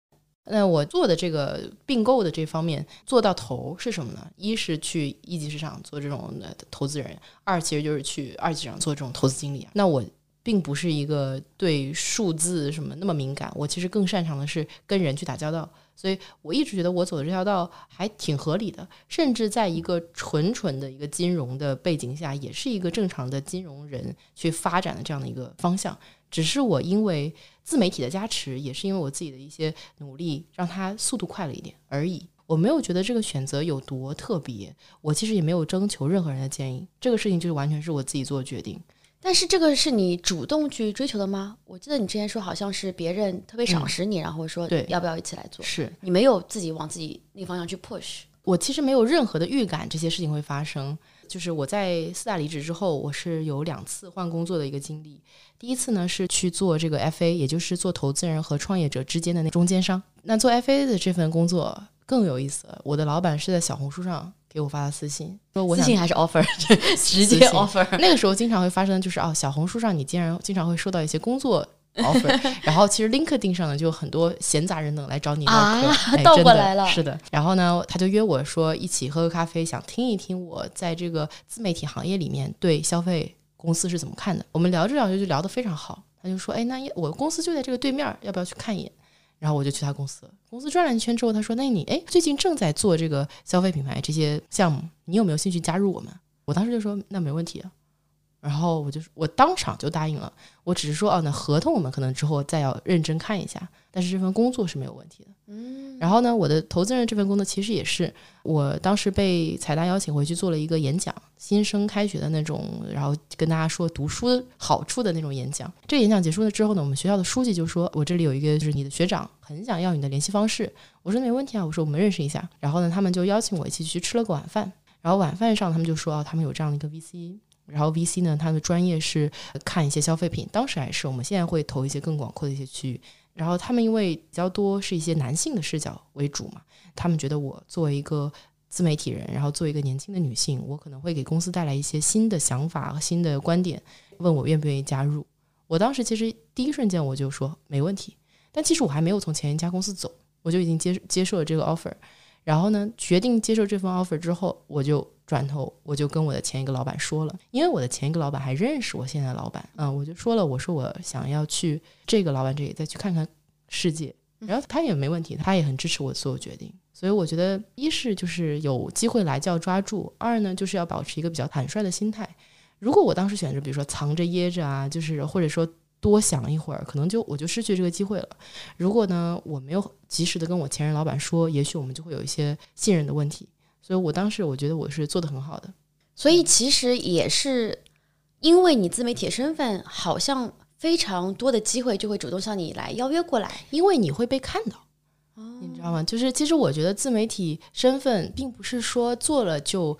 那我做的这个并购的这方面做到头是什么呢？一是去一级市场做这种投资人，二其实就是去二级市场做这种投资经理。那我并不是一个对数字什么那么敏感，我其实更擅长的是跟人去打交道。所以我一直觉得我走的这条道还挺合理的，甚至在一个纯纯的一个金融的背景下，也是一个正常的金融人去发展的这样的一个方向。只是我因为自媒体的加持，也是因为我自己的一些努力，让它速度快了一点而已。我没有觉得这个选择有多特别，我其实也没有征求任何人的建议，这个事情就是完全是我自己做决定。但是这个是你主动去追求的吗？我记得你之前说好像是别人特别赏识你，然后说对要不要一起来做，是你没有自己往自己那个方向去 push。我其实没有任何的预感这些事情会发生。就是我在四大离职之后，我是有两次换工作的一个经历。第一次呢是去做这个 FA，也就是做投资人和创业者之间的那中间商。那做 FA 的这份工作更有意思，我的老板是在小红书上给我发的私信，说我私信还是 offer，直接 offer。那个时候经常会发生，就是哦，小红书上你竟然经常会收到一些工作。offer，然后其实 LinkedIn 上呢就有很多闲杂人等来找你唠嗑，倒过来了，是的。然后呢，他就约我说一起喝个咖啡，想听一听我在这个自媒体行业里面对消费公司是怎么看的。我们聊着聊着就聊得非常好，他就说：“哎，那我公司就在这个对面，要不要去看一眼？”然后我就去他公司，公司转了一圈之后，他说：“那你哎，最近正在做这个消费品牌这些项目，你有没有兴趣加入我们？”我当时就说：“那没问题。”然后我就我当场就答应了，我只是说哦，那合同我们可能之后再要认真看一下，但是这份工作是没有问题的。嗯，然后呢，我的投资人这份工作其实也是我当时被财大邀请回去做了一个演讲，新生开学的那种，然后跟大家说读书好处的那种演讲。这个演讲结束了之后呢，我们学校的书记就说我这里有一个就是你的学长很想要你的联系方式，我说没问题啊，我说我们认识一下。然后呢，他们就邀请我一起去吃了个晚饭，然后晚饭上他们就说哦，他们有这样的一个 VC。然后 VC 呢，它的专业是看一些消费品，当时还是我们现在会投一些更广阔的一些区域。然后他们因为比较多是一些男性的视角为主嘛，他们觉得我作为一个自媒体人，然后作为一个年轻的女性，我可能会给公司带来一些新的想法和新的观点，问我愿不愿意加入。我当时其实第一瞬间我就说没问题，但其实我还没有从前一家公司走，我就已经接接受了这个 offer。然后呢，决定接受这份 offer 之后，我就。转头我就跟我的前一个老板说了，因为我的前一个老板还认识我现在的老板，嗯，我就说了，我说我想要去这个老板这里再去看看世界，然后他也没问题，他也很支持我所有决定，所以我觉得一是就是有机会来就要抓住，二呢就是要保持一个比较坦率的心态。如果我当时选择比如说藏着掖着啊，就是或者说多想一会儿，可能就我就失去这个机会了。如果呢我没有及时的跟我前任老板说，也许我们就会有一些信任的问题。所以我当时我觉得我是做的很好的，所以其实也是因为你自媒体身份，好像非常多的机会就会主动向你来邀约过来，因为你会被看到，你知道吗？就是其实我觉得自媒体身份并不是说做了就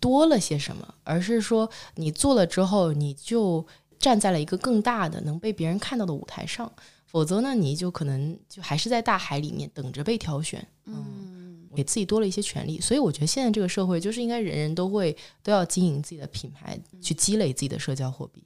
多了些什么，而是说你做了之后，你就站在了一个更大的能被别人看到的舞台上，否则呢，你就可能就还是在大海里面等着被挑选，嗯。给自己多了一些权利，所以我觉得现在这个社会就是应该人人都会都要经营自己的品牌，去积累自己的社交货币。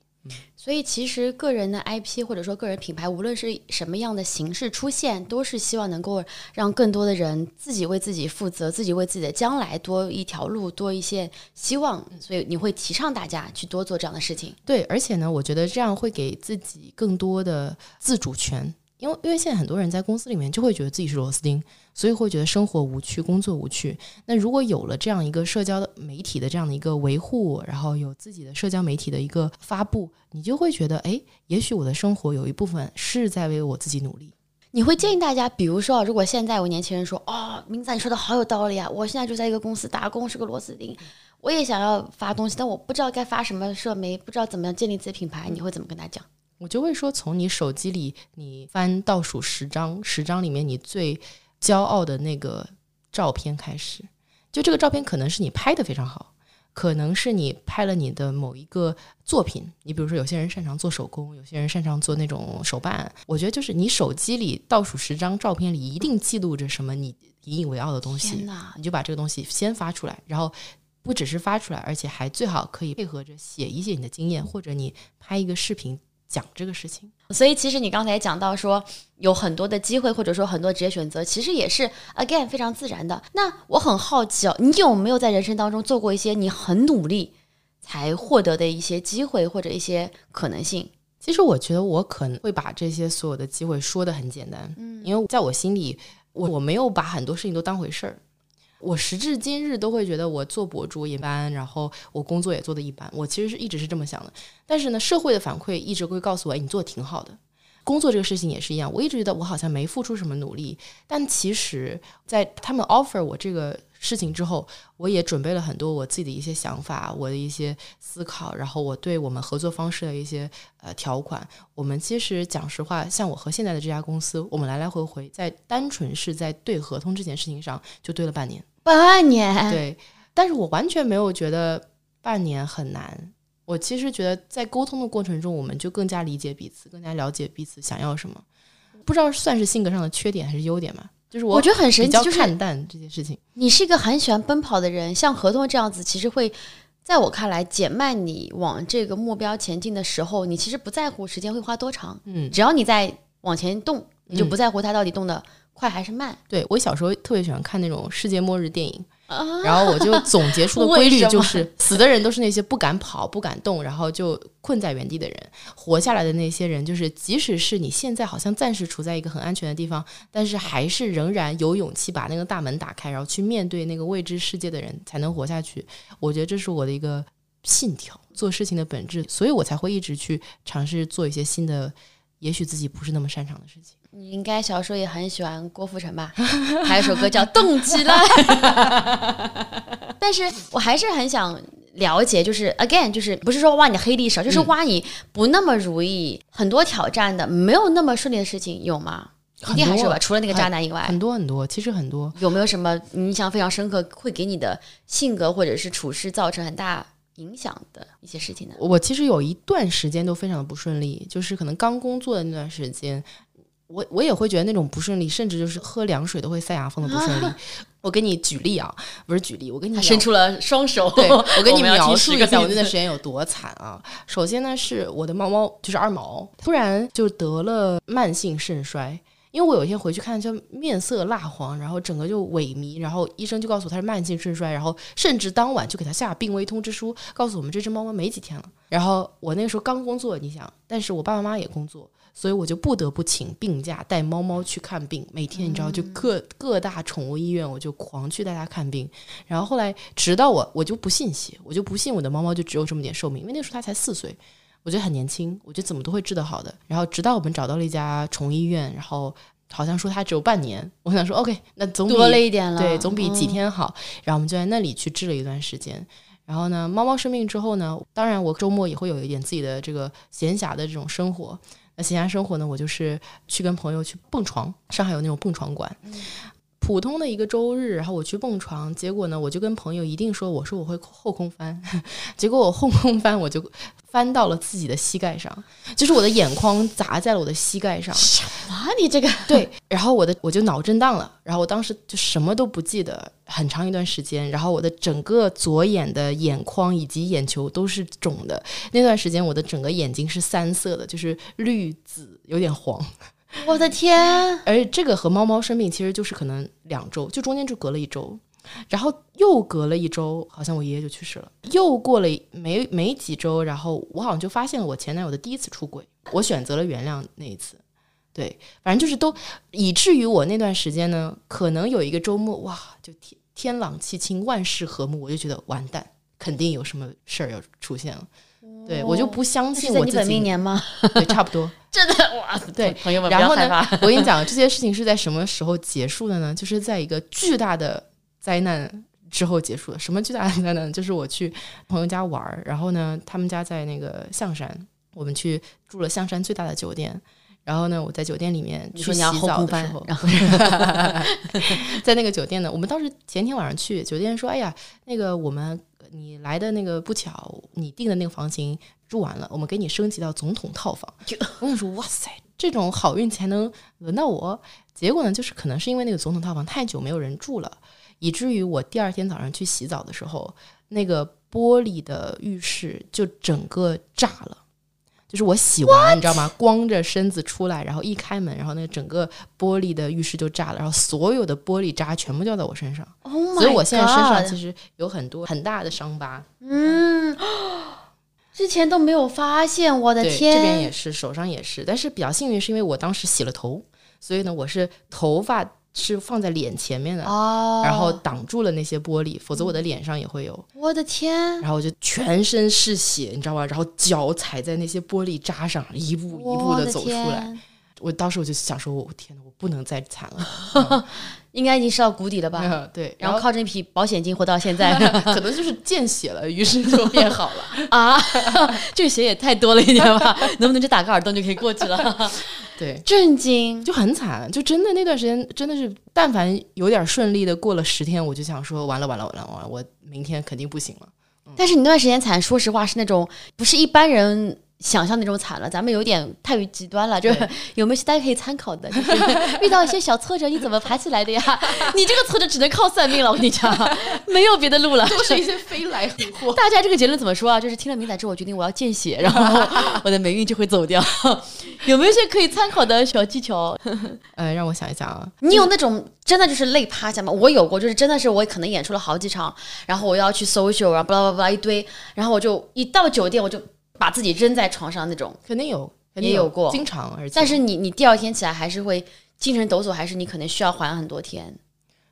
所以其实个人的 IP 或者说个人品牌，无论是什么样的形式出现，都是希望能够让更多的人自己为自己负责，自己为自己的将来多一条路，多一些希望。所以你会提倡大家去多做这样的事情。对，而且呢，我觉得这样会给自己更多的自主权。因为因为现在很多人在公司里面就会觉得自己是螺丝钉，所以会觉得生活无趣，工作无趣。那如果有了这样一个社交的媒体的这样的一个维护，然后有自己的社交媒体的一个发布，你就会觉得，哎，也许我的生活有一部分是在为我自己努力。你会建议大家，比如说，如果现在有年轻人说，哦，明仔你说的好有道理啊，我现在就在一个公司打工，是个螺丝钉，我也想要发东西，但我不知道该发什么社媒，不知道怎么样建立自己品牌，你会怎么跟他讲？我就会说，从你手机里你翻倒数十张，十张里面你最骄傲的那个照片开始。就这个照片可能是你拍的非常好，可能是你拍了你的某一个作品。你比如说，有些人擅长做手工，有些人擅长做那种手办。我觉得就是你手机里倒数十张照片里一定记录着什么你引以为傲的东西，你就把这个东西先发出来，然后不只是发出来，而且还最好可以配合着写一些你的经验，或者你拍一个视频。讲这个事情，所以其实你刚才讲到说有很多的机会，或者说很多职业选择，其实也是 again 非常自然的。那我很好奇哦，你有没有在人生当中做过一些你很努力才获得的一些机会或者一些可能性？其实我觉得我可能会把这些所有的机会说的很简单，嗯，因为在我心里，我我没有把很多事情都当回事儿。我时至今日都会觉得我做博主一般，然后我工作也做的一般。我其实是一直是这么想的，但是呢，社会的反馈一直会告诉我，哎，你做的挺好的。工作这个事情也是一样，我一直觉得我好像没付出什么努力，但其实，在他们 offer 我这个事情之后，我也准备了很多我自己的一些想法，我的一些思考，然后我对我们合作方式的一些呃条款。我们其实讲实话，像我和现在的这家公司，我们来来回回在单纯是在对合同这件事情上就对了半年。半年，对，但是我完全没有觉得半年很难。我其实觉得在沟通的过程中，我们就更加理解彼此，更加了解彼此想要什么。不知道算是性格上的缺点还是优点吧？就是我我觉得很神奇，就是看淡这件事情。你是一个很喜欢奔跑的人，像合同这样子，其实会在我看来减慢你往这个目标前进的时候。你其实不在乎时间会花多长，嗯，只要你在往前动，你就不在乎它到底动的。快还是慢？对我小时候特别喜欢看那种世界末日电影，然后我就总结出的 规律就是：死的人都是那些不敢跑、不敢动，然后就困在原地的人；活下来的那些人，就是即使是你现在好像暂时处在一个很安全的地方，但是还是仍然有勇气把那个大门打开，然后去面对那个未知世界的人，才能活下去。我觉得这是我的一个信条，做事情的本质，所以我才会一直去尝试做一些新的，也许自己不是那么擅长的事情。你应该小时候也很喜欢郭富城吧？还有首歌叫《动起来》。但是我还是很想了解，就是 again，就是不是说挖你黑历史，就是挖你不那么如意、很多挑战的、没有那么顺利的事情有吗？一定还是吧？除了那个渣男以外，很多很多，其实很多。有没有什么印象非常深刻，会给你的性格或者是处事造成很大影响的一些事情呢？我其实有一段时间都非常的不顺利，就是可能刚工作的那段时间。我我也会觉得那种不顺利，甚至就是喝凉水都会塞牙缝的不顺利。我给你举例啊，不是举例，我给你伸出了双手。对我 给你描述一下我那段时间有多惨啊！首先呢，是我的猫猫就是二毛，突然就得了慢性肾衰。因为我有一天回去看，就面色蜡黄，然后整个就萎靡，然后医生就告诉我他是慢性肾衰，然后甚至当晚就给他下病危通知书，告诉我们这只猫猫没几天了。然后我那个时候刚工作，你想，但是我爸爸妈妈也工作。所以我就不得不请病假带猫猫去看病，每天你知道就各各大宠物医院我就狂去带它看病，然后后来直到我我就不信邪，我就不信我的猫猫就只有这么点寿命，因为那时候它才四岁，我觉得很年轻，我觉得怎么都会治得好的。然后直到我们找到了一家宠物医院，然后好像说它只有半年，我想说 OK，那总比多了一点了，对，总比几天好。然后我们就在那里去治了一段时间。然后呢，猫猫生病之后呢，当然我周末也会有一点自己的这个闲暇的这种生活。那闲暇生活呢？我就是去跟朋友去蹦床，上海有那种蹦床馆。普通的一个周日，然后我去蹦床，结果呢，我就跟朋友一定说，我说我会后空翻，结果我后空翻，我就翻到了自己的膝盖上，就是我的眼眶砸在了我的膝盖上。什么？你这个对，然后我的我就脑震荡了，然后我当时就什么都不记得，很长一段时间，然后我的整个左眼的眼眶以及眼球都是肿的，那段时间我的整个眼睛是三色的，就是绿紫有点黄。我的天！而这个和猫猫生病其实就是可能两周，就中间就隔了一周，然后又隔了一周，好像我爷爷就去世了。又过了没没几周，然后我好像就发现了我前男友的第一次出轨。我选择了原谅那一次，对，反正就是都，以至于我那段时间呢，可能有一个周末，哇，就天天朗气清，万事和睦，我就觉得完蛋，肯定有什么事儿要出现了。对我就不相那是在你本信我自己，命年吗？对，差不多。真的哇，对朋友们不然后呢我跟你讲，这些事情是在什么时候结束的呢？就是在一个巨大的灾难之后结束的。什么巨大的灾难？就是我去朋友家玩儿，然后呢，他们家在那个象山，我们去住了象山最大的酒店。然后呢，我在酒店里面去洗澡的时候，然后 在那个酒店呢，我们当时前天晚上去，酒店说：“哎呀，那个我们你来的那个不巧，你订的那个房型住完了，我们给你升级到总统套房。”我想说，哇塞，这种好运才能轮到我。结果呢，就是可能是因为那个总统套房太久没有人住了，以至于我第二天早上去洗澡的时候，那个玻璃的浴室就整个炸了。就是我洗完，你知道吗？光着身子出来，然后一开门，然后那整个玻璃的浴室就炸了，然后所有的玻璃渣全部掉在我身上，Oh 所以我现在身上其实有很多很大的伤疤。嗯，之前都没有发现，我的，天！这边也是，手上也是，但是比较幸运是因为我当时洗了头，所以呢，我是头发是放在脸前面的，哦，然后挡住了那些玻璃，否则我的脸上也会有。我的天，然后我就全身是血，你知道吧？然后脚踩在那些玻璃渣上，一步一步我的的走出来。天，我当时我就想说，我天呐，我不能再惨了。应该已经是到谷底了吧？嗯对，然后靠这笔保险金活到现在 可能就是见血了，于是就变好了。啊，这个血也太多了一点吧？能不能就打个耳洞就可以过去了？对，震惊！就很惨，就真的那段时间真的是，但凡有点顺利的过了十天，我就想说完了完了完了完了，我明天肯定不行了。但是你那段时间惨，说实话是那种不是一般人想象那种惨了，咱们有点太于极端了。就是 有没有大家可以参考的？就是遇到一些小挫折，你怎么爬起来的呀？你这个挫折只能靠算命了，我跟你讲，没有别的路了。都是一些飞来横祸。大家这个结论怎么说啊？就是听了明仔之后，我决定我要见血，然后我的霉运就会走掉。有没有一些可以参考的小技巧？呃，让我想一想啊，你有那种真的就是累趴下吗？我有过，就是真的是我可能演出了好几场，然后我要去 social，然后巴拉巴拉一堆，然后我就一到酒店我就把自己扔在床上那种。肯定有，肯定也有过经常，而且但是你你第二天起来还是会精神抖擞，还是你可能需要缓很多天？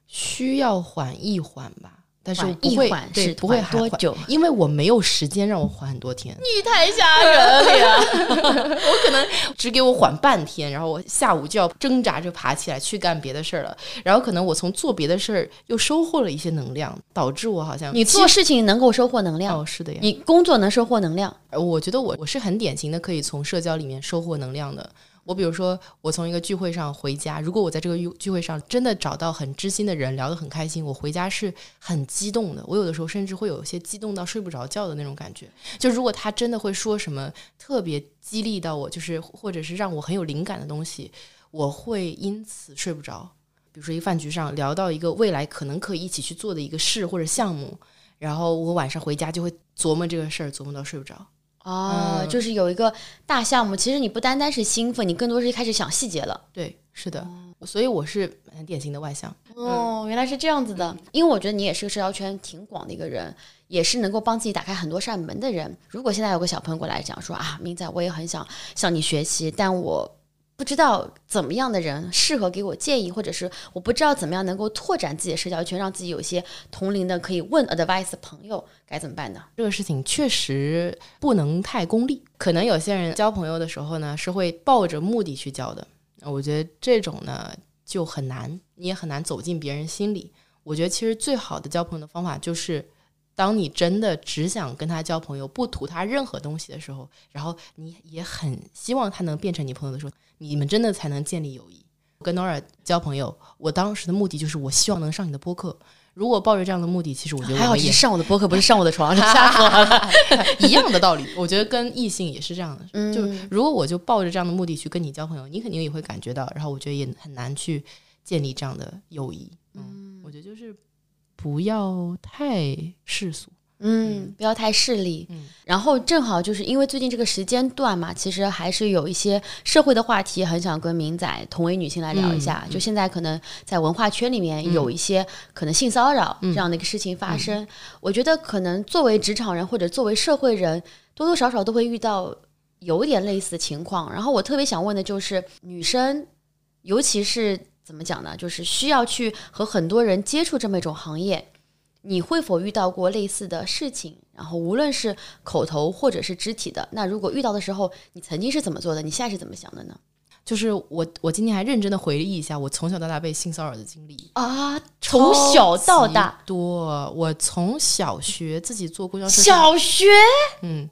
需要缓一缓吧。但是我不会不会缓多久？因为我没有时间让我缓很多天，你太吓人了呀！我可能只给我缓半天，然后我下午就要挣扎着爬起来去干别的事儿了，然后可能我从做别的事儿又收获了一些能量，导致我好像你做事情能够收获能量，哦是的呀，你工作能收获能量。呃我觉得我我是很典型的可以从社交里面收获能量的。我比如说，我从一个聚会上回家，如果我在这个聚会上真的找到很知心的人，聊得很开心，我回家是很激动的。我有的时候甚至会有一些激动到睡不着觉的那种感觉。就如果他真的会说什么特别激励到我，就是或者是让我很有灵感的东西，我会因此睡不着。比如说一个饭局上聊到一个未来可能可以一起去做的一个事或者项目，然后我晚上回家就会琢磨这个事儿，琢磨到睡不着。哦，嗯就是有一个大项目，其实你不单单是兴奋，你更多是一开始想细节了。对，是的，所以我是很典型的外向。哦，原来是这样子的。因为我觉得你也是个社交圈挺广的一个人，也是能够帮自己打开很多扇门的人。如果现在有个小朋友过来讲说啊，明仔，我也很想向你学习，但我不知道怎么样的人适合给我建议，或者是我不知道怎么样能够拓展自己的社交圈，让自己有一些同龄的可以问 advice 的朋友，该怎么办呢？这个事情确实不能太功利，可能有些人交朋友的时候呢，是会抱着目的去交的。我觉得这种呢就很难，你也很难走进别人心里。我觉得其实最好的交朋友的方法就是，当你真的只想跟他交朋友，不图他任何东西的时候，然后你也很希望他能变成你朋友的时候，你们真的才能建立友谊。跟 Nora 交朋友，我当时的目的就是我希望能上你的播客。如果抱着这样的目的，其实我觉得还好是上我的播客，不是上我的床，吓死我了。一样的道理，我觉得跟异性也是这样的。嗯就如果我就抱着这样的目的去跟你交朋友，你肯定也会感觉到，然后我觉得也很难去建立这样的友谊。嗯，我觉得就是不要太世俗。嗯，不要太势利。嗯然后正好就是因为最近这个时间段嘛，其实还是有一些社会的话题，很想跟明仔同为女性来聊一下。嗯就现在可能在文化圈里面有一些可能性骚扰这样的一个事情发生，我觉得可能作为职场人或者作为社会人，多多少少都会遇到有点类似的情况。然后我特别想问的就是，女生，尤其是怎么讲呢？就是需要去和很多人接触这么一种行业，你会否遇到过类似的事情？然后无论是口头或者是肢体的，那如果遇到的时候，你曾经是怎么做的？你现在是怎么想的呢？就是我我今天还认真的回忆一下我从小到大被性骚扰的经历，啊，从小到大，多。我从小学自己坐公交车，小学嗯，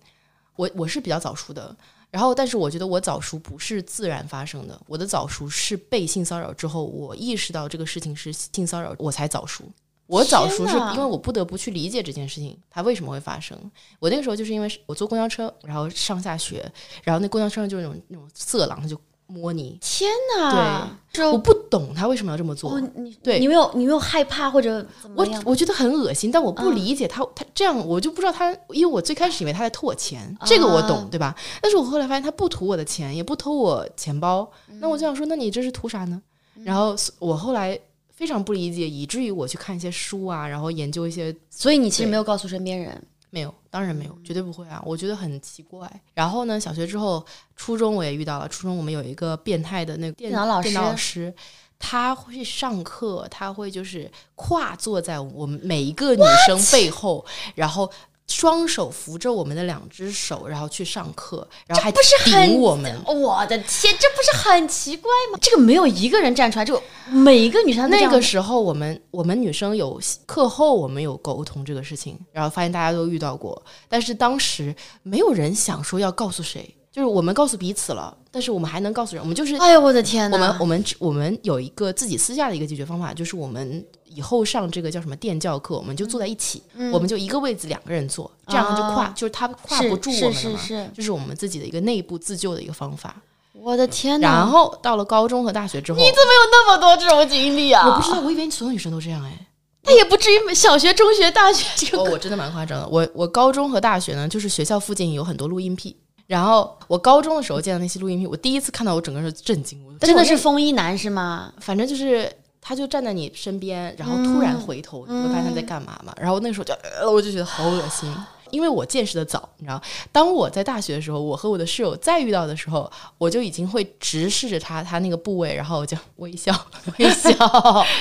我我是比较早熟的。然后，但是我觉得我早熟不是自然发生的，我的早熟是被性骚扰之后，我意识到这个事情是性骚扰，我才早熟。我早熟是因为我不得不去理解这件事情它为什么会发生。我那个时候就是因为我坐公交车，然后上下学，然后那公交车上就是那种那种色狼，他就摸你，天哪！对，我不懂他为什么要这么做。哦，你对你没有你没有害怕或者怎么我样？我觉得很恶心，但我不嗯理解他、他这样，我就不知道他，因为我最开始以为他在偷我钱，这个我懂，啊对吧？但是我后来发现他不图我的钱，也不偷我钱包，那我就想说，那你这是图啥呢？嗯然后我后来非常不理解，以至于我去看一些书啊，然后研究一些所以你其实没有告诉身边人。没有，当然没嗯有，绝对不会啊！我觉得很奇怪。然后呢，小学之后，初中我也遇到了。初中我们有一个变态的那个电电脑老电脑老师，他会上课，他会就是跨坐在我们每一个女生背后，然后双手扶着我们的两只手，然后去上课，然后还不是很顶我们。我的天，这不是很奇怪吗？这个没有一个人站出来，就每一个女生那个时候，我们我们女生有课后我们有沟通这个事情，然后发现大家都遇到过，但是当时没有人想说要告诉谁，就是我们告诉彼此了，但是我们还能告诉人，我们就是哎呦我的天哪！我们我们我们有一个自己私下的一个解决方法，就是我们以后上这个叫什么电教课，我们就坐在一起，我们就一个位子两个人坐，这样就跨，就是他跨不住我们了嘛，是是，就是我们自己的一个内部自救的一个方法。我的天哪！然后到了高中和大学之后，你怎么有那么多这种经历啊？我不知道，我以为所有女生都这样哎。那也不至于小学、中学、大学这哦，个。我真的蛮夸张的。我我高中和大学呢，就是学校附近有很多录音癖。然后我高中的时候见到那些录音癖，我第一次看到，我整个人震惊。我真的是风衣男是吗？反正就是他就站在你身边，然后突然回头，你会发现他在干嘛嘛。然后那个时候就，呃，我就觉得好恶心。因为我见识的早，你知道，当我在大学的时候，我和我的室友再遇到的时候，我就已经会直视着他他那个部位，然后我就微笑 微笑，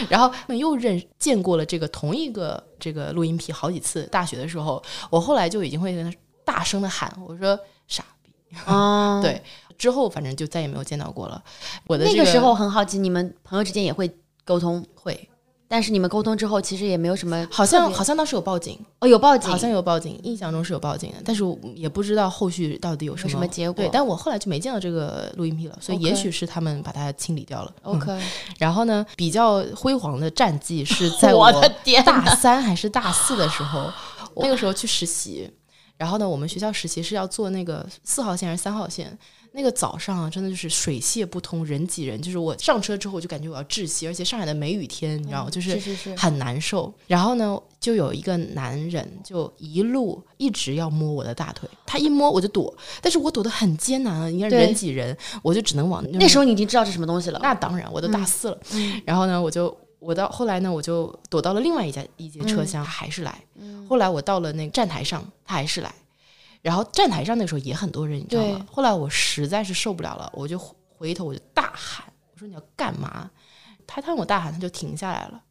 然后又认见过了这个同一个这个录音皮好几次。大学的时候，我后来就已经会跟他大声的喊，我说傻逼。哦，对，之后反正就再也没有见到过了。我的、这那个时候很好奇，你们朋友之间也会沟通，会，但是你们沟通之后，其实也没有什么好像好像当时有报警，哦有报警，好像有报警，印象中是有报警的，但是也不知道后续到底有什么什么结果对，但我后来就没见到这个录音笔了，所以也许是他们把它清理掉了。嗯 OK，然后呢，比较辉煌的战绩是在 我的大三还是大四的时候，我那个时候去实习，然后呢，我们学校实习是要坐那个四号线还是三号线。那个早上啊，真的就是水泄不通，人挤人。就是我上车之后，我就感觉我要窒息，而且上海的梅雨天，你知道吗？就是是是是，很难受。然后呢，就有一个男人就一路一直要摸我的大腿，他一摸我就躲，但是我躲得很艰难啊，你看人挤人，我就只能往那时候你已经知道是什么东西了，那当然，我都大四了。然后呢，我就我到后来呢，我就躲到了另外一家一节车厢，他还是来。后来我到了那个站台上，他还是来。然后站台上那时候也很多人，你知道吗？后来我实在是受不了了，我就回头我就大喊，我说你要干嘛？他看我大喊，他就停下来了。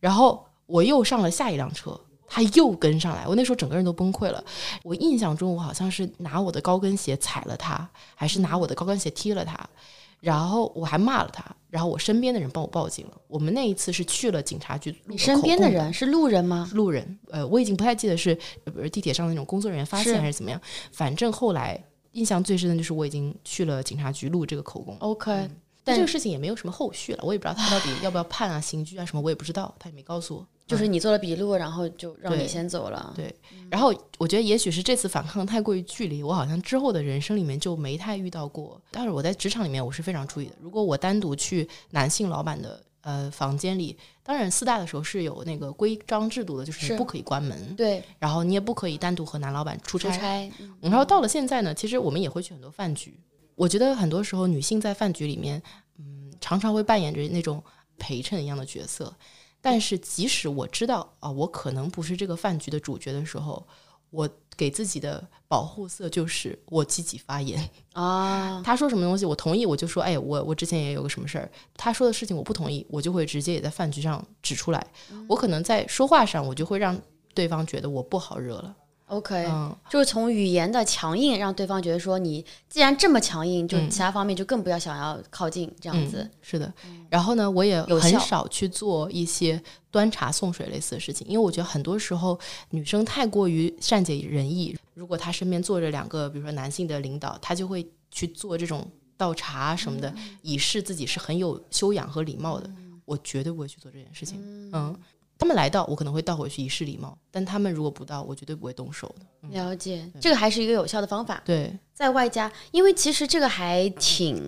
然后我又上了下一辆车，他又跟上来，我那时候整个人都崩溃了。我印象中，我好像是拿我的高跟鞋踩了他，还是拿我的高跟鞋踢了他，然后我还骂了他，然后我身边的人帮我报警了。我们那一次是去了警察局录了你身边的人是路人吗？路人，呃，我已经不太记得是呃是地铁上的那种工作人员发现还是怎么样，反正后来印象最深的就是我已经去了警察局录这个口供。OK，但但这个事情也没有什么后续了，我也不知道他到底要不要判啊、刑拘啊什么，我也不知道，他也没告诉我。就是你做了笔录，然后就让你先走了。对然后我觉得也许是这次反抗太过于剧烈，我好像之后的人生里面就没太遇到过。但是我在职场里面我是非常注意的，如果我单独去男性老板的呃房间里，当然四大的时候是有那个规章制度的，就是是你不可以关门，对，然后你也不可以单独和男老板出差。出差，嗯然后到了现在呢，其实我们也会去很多饭局。我觉得很多时候女性在饭局里面，嗯，常常会扮演着那种陪衬一样的角色。但是即使我知道啊，我可能不是这个饭局的主角的时候，我给自己的保护色就是我积极发言。啊，他说什么东西我同意，我就说，哎，我我之前也有个什么事儿，他说的事情我不同意，我就会直接也在饭局上指出来。我可能在说话上，我就会让对方觉得我不好惹了。OK，、嗯，就是从语言的强硬让对方觉得说你既然这么强硬，就其他方面就更不要想要靠近这样子。嗯、是的。然后呢，我也有很少去做一些端茶送水类似的事情，因为我觉得很多时候女生太过于善解人意，如果她身边坐着两个，比如说男性的领导，她就会去做这种倒茶什么的，以示自己是很有修养和礼貌的。我绝对不会去做这件事情。嗯他们来到，我可能会倒回去以示礼貌，但他们如果不到，我绝对不会动手的。了解，这个还是一个有效的方法。对，在外加，因为其实这个还挺，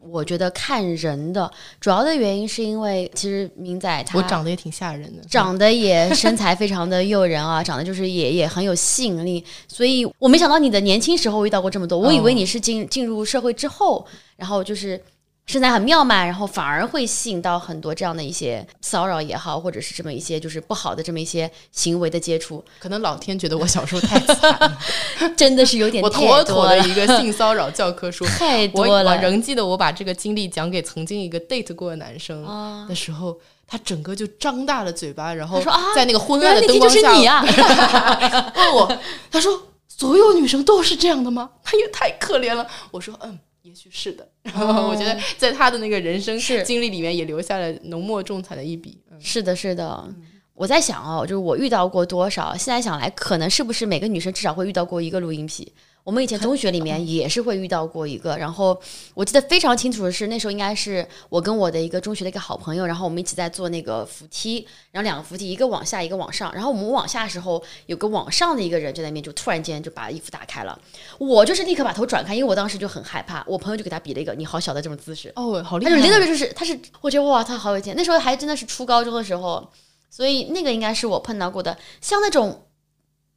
我觉得看人的。主要的原因是因为其实明仔他我长得也挺吓人的，长得也身材非常的诱人啊，长得就是也也很有吸引力，所以我没想到你的年轻时候遇到过这么多，我以为你是进进入社会之后，然后就是。身材很妙嘛，然后反而会吸引到很多这样的一些骚扰也好，或者是这么一些就是不好的这么一些行为的接触，可能老天觉得我小时候太惨了，真的是有点 我妥妥的，一个性骚扰教科书。太多了我。仍记得我把这个经历讲给曾经一个 date 过的男生啊的时候，他整个就张大了嘴巴，然后说啊在那个昏原暗的灯光下你啊！问我，他说所有女生都是这样的吗？他也太可怜了。我说嗯。也许是的，然后我觉得在他的那个人生经历里面也留下了浓墨重彩的一笔。嗯是的，是的。我在想哦，就是我遇到过多少？现在想来，可能是不是每个女生至少会遇到过一个录音癖？我们以前中学里面也是会遇到过一个，然后我记得非常清楚的是，那时候应该是我跟我的一个中学的一个好朋友，然后我们一起在做那个扶梯，然后两个扶梯，一个往下，一个往上，然后我们往下的时候，有个往上的一个人就在那边，就突然间就把衣服打开了，我就是立刻把头转开，因为我当时就很害怕，我朋友就给他比了一个你好小的这种姿势，哦，好厉他就害就是他是，我觉得哇，他好有钱。那时候还真的是初高中的时候，所以那个应该是我碰到过的，像那种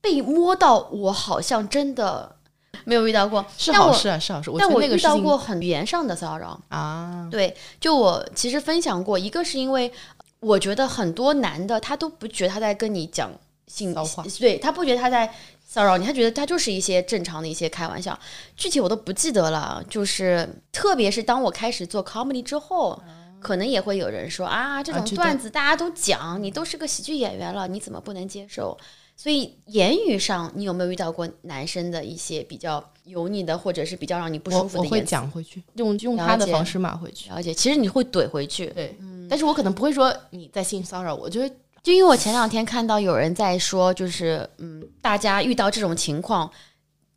被摸到，我好像真的没有遇到过。但我是好事啊，是好事。但我遇到过很语言上的骚扰。啊，对，就我其实分享过，一个是因为我觉得很多男的他都不觉得他在跟你讲性骚话，对他不觉得他在骚扰你，他觉得他就是一些正常的一些开玩笑，具体我都不记得了。就是特别是当我开始做 comedy 之后。可能也会有人说啊，这种段子大家都讲，你都是个喜剧演员了，你怎么不能接受？所以言语上，你有没有遇到过男生的一些比较油腻的，或者是比较让你不我我会舒服的言辞？讲回去，用用他的方式骂回去。了解，其实你会怼回去。对，但是我可能不会说你在性骚扰我，就会就因为我前两天看到有人在说，就是嗯，大家遇到这种情况，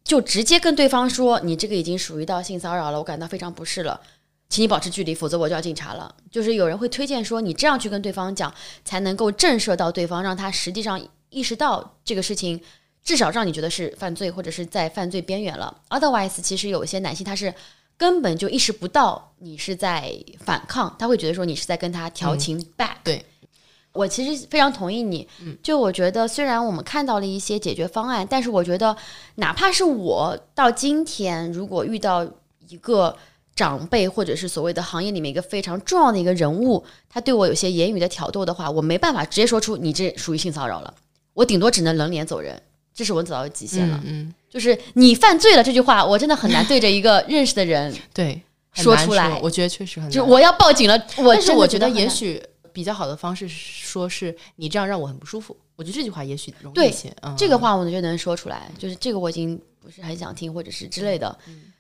就直接跟对方说你这个已经属于到性骚扰了，我感到非常不适了，请你保持距离，否则我就要警察了。就是有人会推荐说，你这样去跟对方讲，才能够震慑到对方，让他实际上意识到这个事情，至少让你觉得是犯罪或者是在犯罪边缘了。Otherwise，其实有一些男性他是。根本就意识不到你是在反抗，他会觉得说你是在跟他调情 back、对，我其实非常同意你，就我觉得虽然我们看到了一些解决方案，但是我觉得哪怕是我到今天，如果遇到一个长辈或者是所谓的行业里面一个非常重要的一个人物，他对我有些言语的挑逗的话，我没办法直接说出你这属于性骚扰了，我顶多只能冷脸走人，这是我走到极限了。嗯嗯，就是你犯罪了这句话，我真的很难对着一个 认识的人，对，说出来我觉得确实很难。就是我要报警了。我但是我觉得也许比较好的方式是说是你这样让我很不舒服。我觉得这句话也许容易对一些。嗯，这个话我就能说出来，就是这个我已经不是很想听或者是之类的，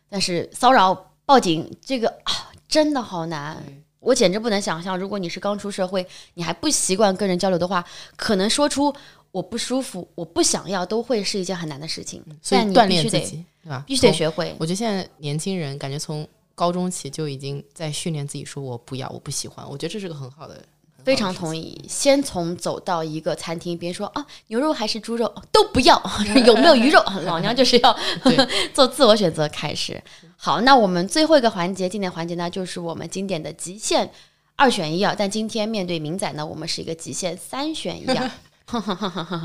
但是骚扰报警这个啊，真的好难。我简直不能想象，如果你是刚出社会，你还不习惯跟人交流的话，可能说出我不舒服、我不想要，都会是一件很难的事情。所以锻炼自己，对吧？必须得学会。我觉得现在年轻人感觉从高中起就已经在训练自己，说我不要，我不喜欢。我觉得这是个很好的，非常同意。先从走到一个餐厅，别人说啊牛肉还是猪肉都不要，有没有鱼肉，老娘就是要 做自我选择开始。好，那我们最后一个环节，经典环节呢，就是我们经典的极限二选一啊。但今天面对明仔呢，我们是一个极限三选一啊。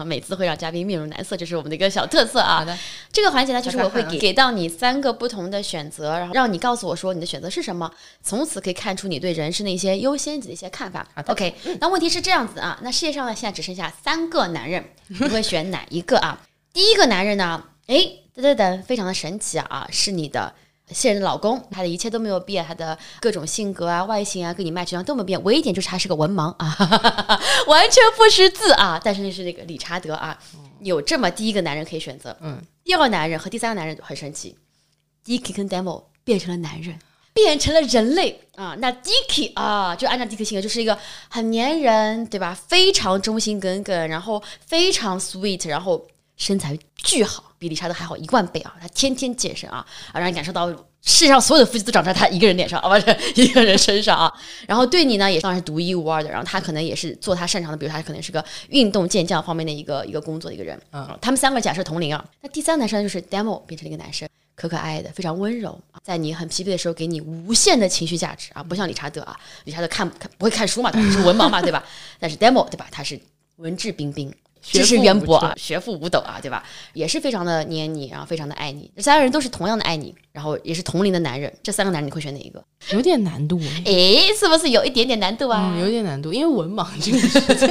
每次会让嘉宾面如难色，这是我们的一个小特色啊。好的，这个环节呢，就是我会给给到你三个不同的选择，然后让你告诉我说你的选择是什么，从此可以看出你对人生的一些优先级的一些看法好。的 OK，那问题是这样子啊，那世界上呢现在只剩下三个男人，你会选哪一个啊？第一个男人呢，哎，噔噔噔，非常的神奇啊，是你的现任的老公，他的一切都没有变，他的各种性格啊、外形啊，跟你 match 上都没有变，唯一一点就是他是个文盲啊，完全不识字啊。但是那是那个理查德啊，有这么第一个男人可以选择，嗯，第二个男人和第三个男人很神奇，Dicky 跟 Demo 变成了男人。变成了人类啊！那 Dicky 啊，就按照 Dicky 性格，就是一个很粘人，对吧？非常忠心耿耿，然后非常 sweet，然后身材巨好，比理查德还好一万倍啊！他天天健身啊，啊，让你感受到世界上所有的腹肌都长在他一个人脸上啊，不是一个人身上啊。然后对你呢，也当然是独一无二的。然后他可能也是做他擅长的，比如他可能是个运动健将方面的一个一个工作的一个人。嗯，他们三个假设同龄啊。那第三个男生就是 Demo 变成了一个男生。可可爱爱的，非常温柔，在你很疲惫的时候给你无限的情绪价值啊，不像理查德啊，理查德看看不会看书嘛，他是文盲嘛，对吧？但是 Demo 对吧，他是文质彬彬。知识渊博啊，学富五斗啊，对吧？也是非常的黏你，然后非常的爱你。这三个人都是同样的爱你，然后也是同龄的男人。这三个男人你会选哪一个？有点难度，哎，是不是有一点点难度啊？有点难度，因为文盲这个事情，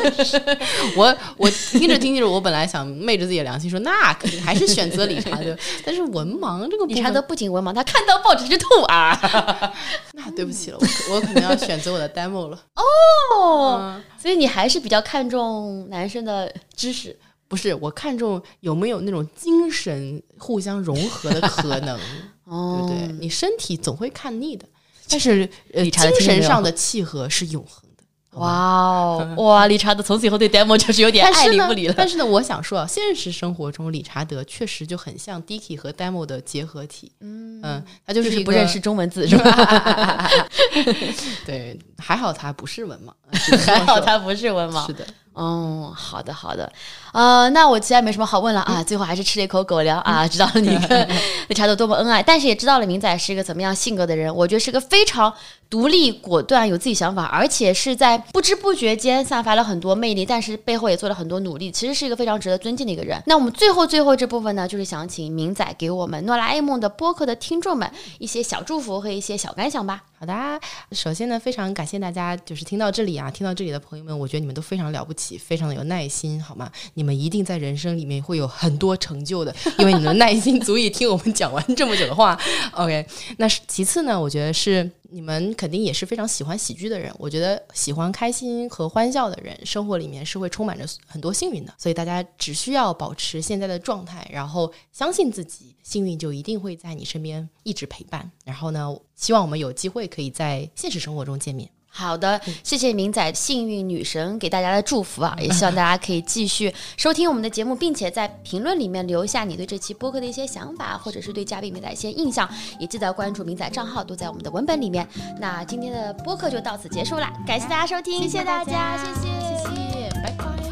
我我听着听着，我本来想昧着自己的良心说，那肯定还是选择理查德。但是文盲这个，理查德不仅文盲，他看到报纸就吐啊。那对不起了，我我可能要选择我的 demo 了。哦，所以你还是比较看重男生的。知识不是我看重有没有那种精神互相融合的可能，对不对？你身体总会看腻的，但是呃，精神上的契合是永恒。哇哦，哇！理查德从此以后对 Demo 就是有点爱理不理了。但是呢，我想说啊，现实生活中理查德确实就很像 Dicky 和 Demo 的结合体。嗯嗯，他就是不认识中文字是吧？对，还好他不是文盲，还好他不是文盲。是的。哦，好的好的，呃，那我其他没什么好问了啊。最后还是吃了一口狗粮啊，知道了你跟理查德多么恩爱，但是也知道了明仔是一个怎么样性格的人。我觉得是个非常独立、果断、有自己想法，而且是在不知不觉间散发了很多魅力，但是背后也做了很多努力，其实是一个非常值得尊敬的一个人。那我们最后最后这部分呢，就是想请明仔给我们诺拉 A 梦的播客的听众们一些小祝福和一些小感想吧。好的，首先呢，非常感谢大家，就是听到这里啊，听到这里的朋友们，我觉得你们都非常了不起，非常的有耐心，好吗？你你们一定在人生里面会有很多成就的，因为你们的耐心足以听我们讲完这么久的话。OK，那其次呢，我觉得是。你们肯定也是非常喜欢喜剧的人，我觉得喜欢开心和欢笑的人，生活里面是会充满着很多幸运的。所以大家只需要保持现在的状态，然后相信自己，幸运就一定会在你身边一直陪伴。然后呢，希望我们有机会可以在现实生活中见面。好的，谢谢明仔幸运女神给大家的祝福啊！也希望大家可以继续收听我们的节目，并且在评论里面留下你对这期播客的一些想法，或者是对嘉宾明仔一些印象，也记得关注明仔账号，都在我们的文本里面。那今天的播客就到此结束了，感谢大家收听，谢谢大家，谢谢，谢谢。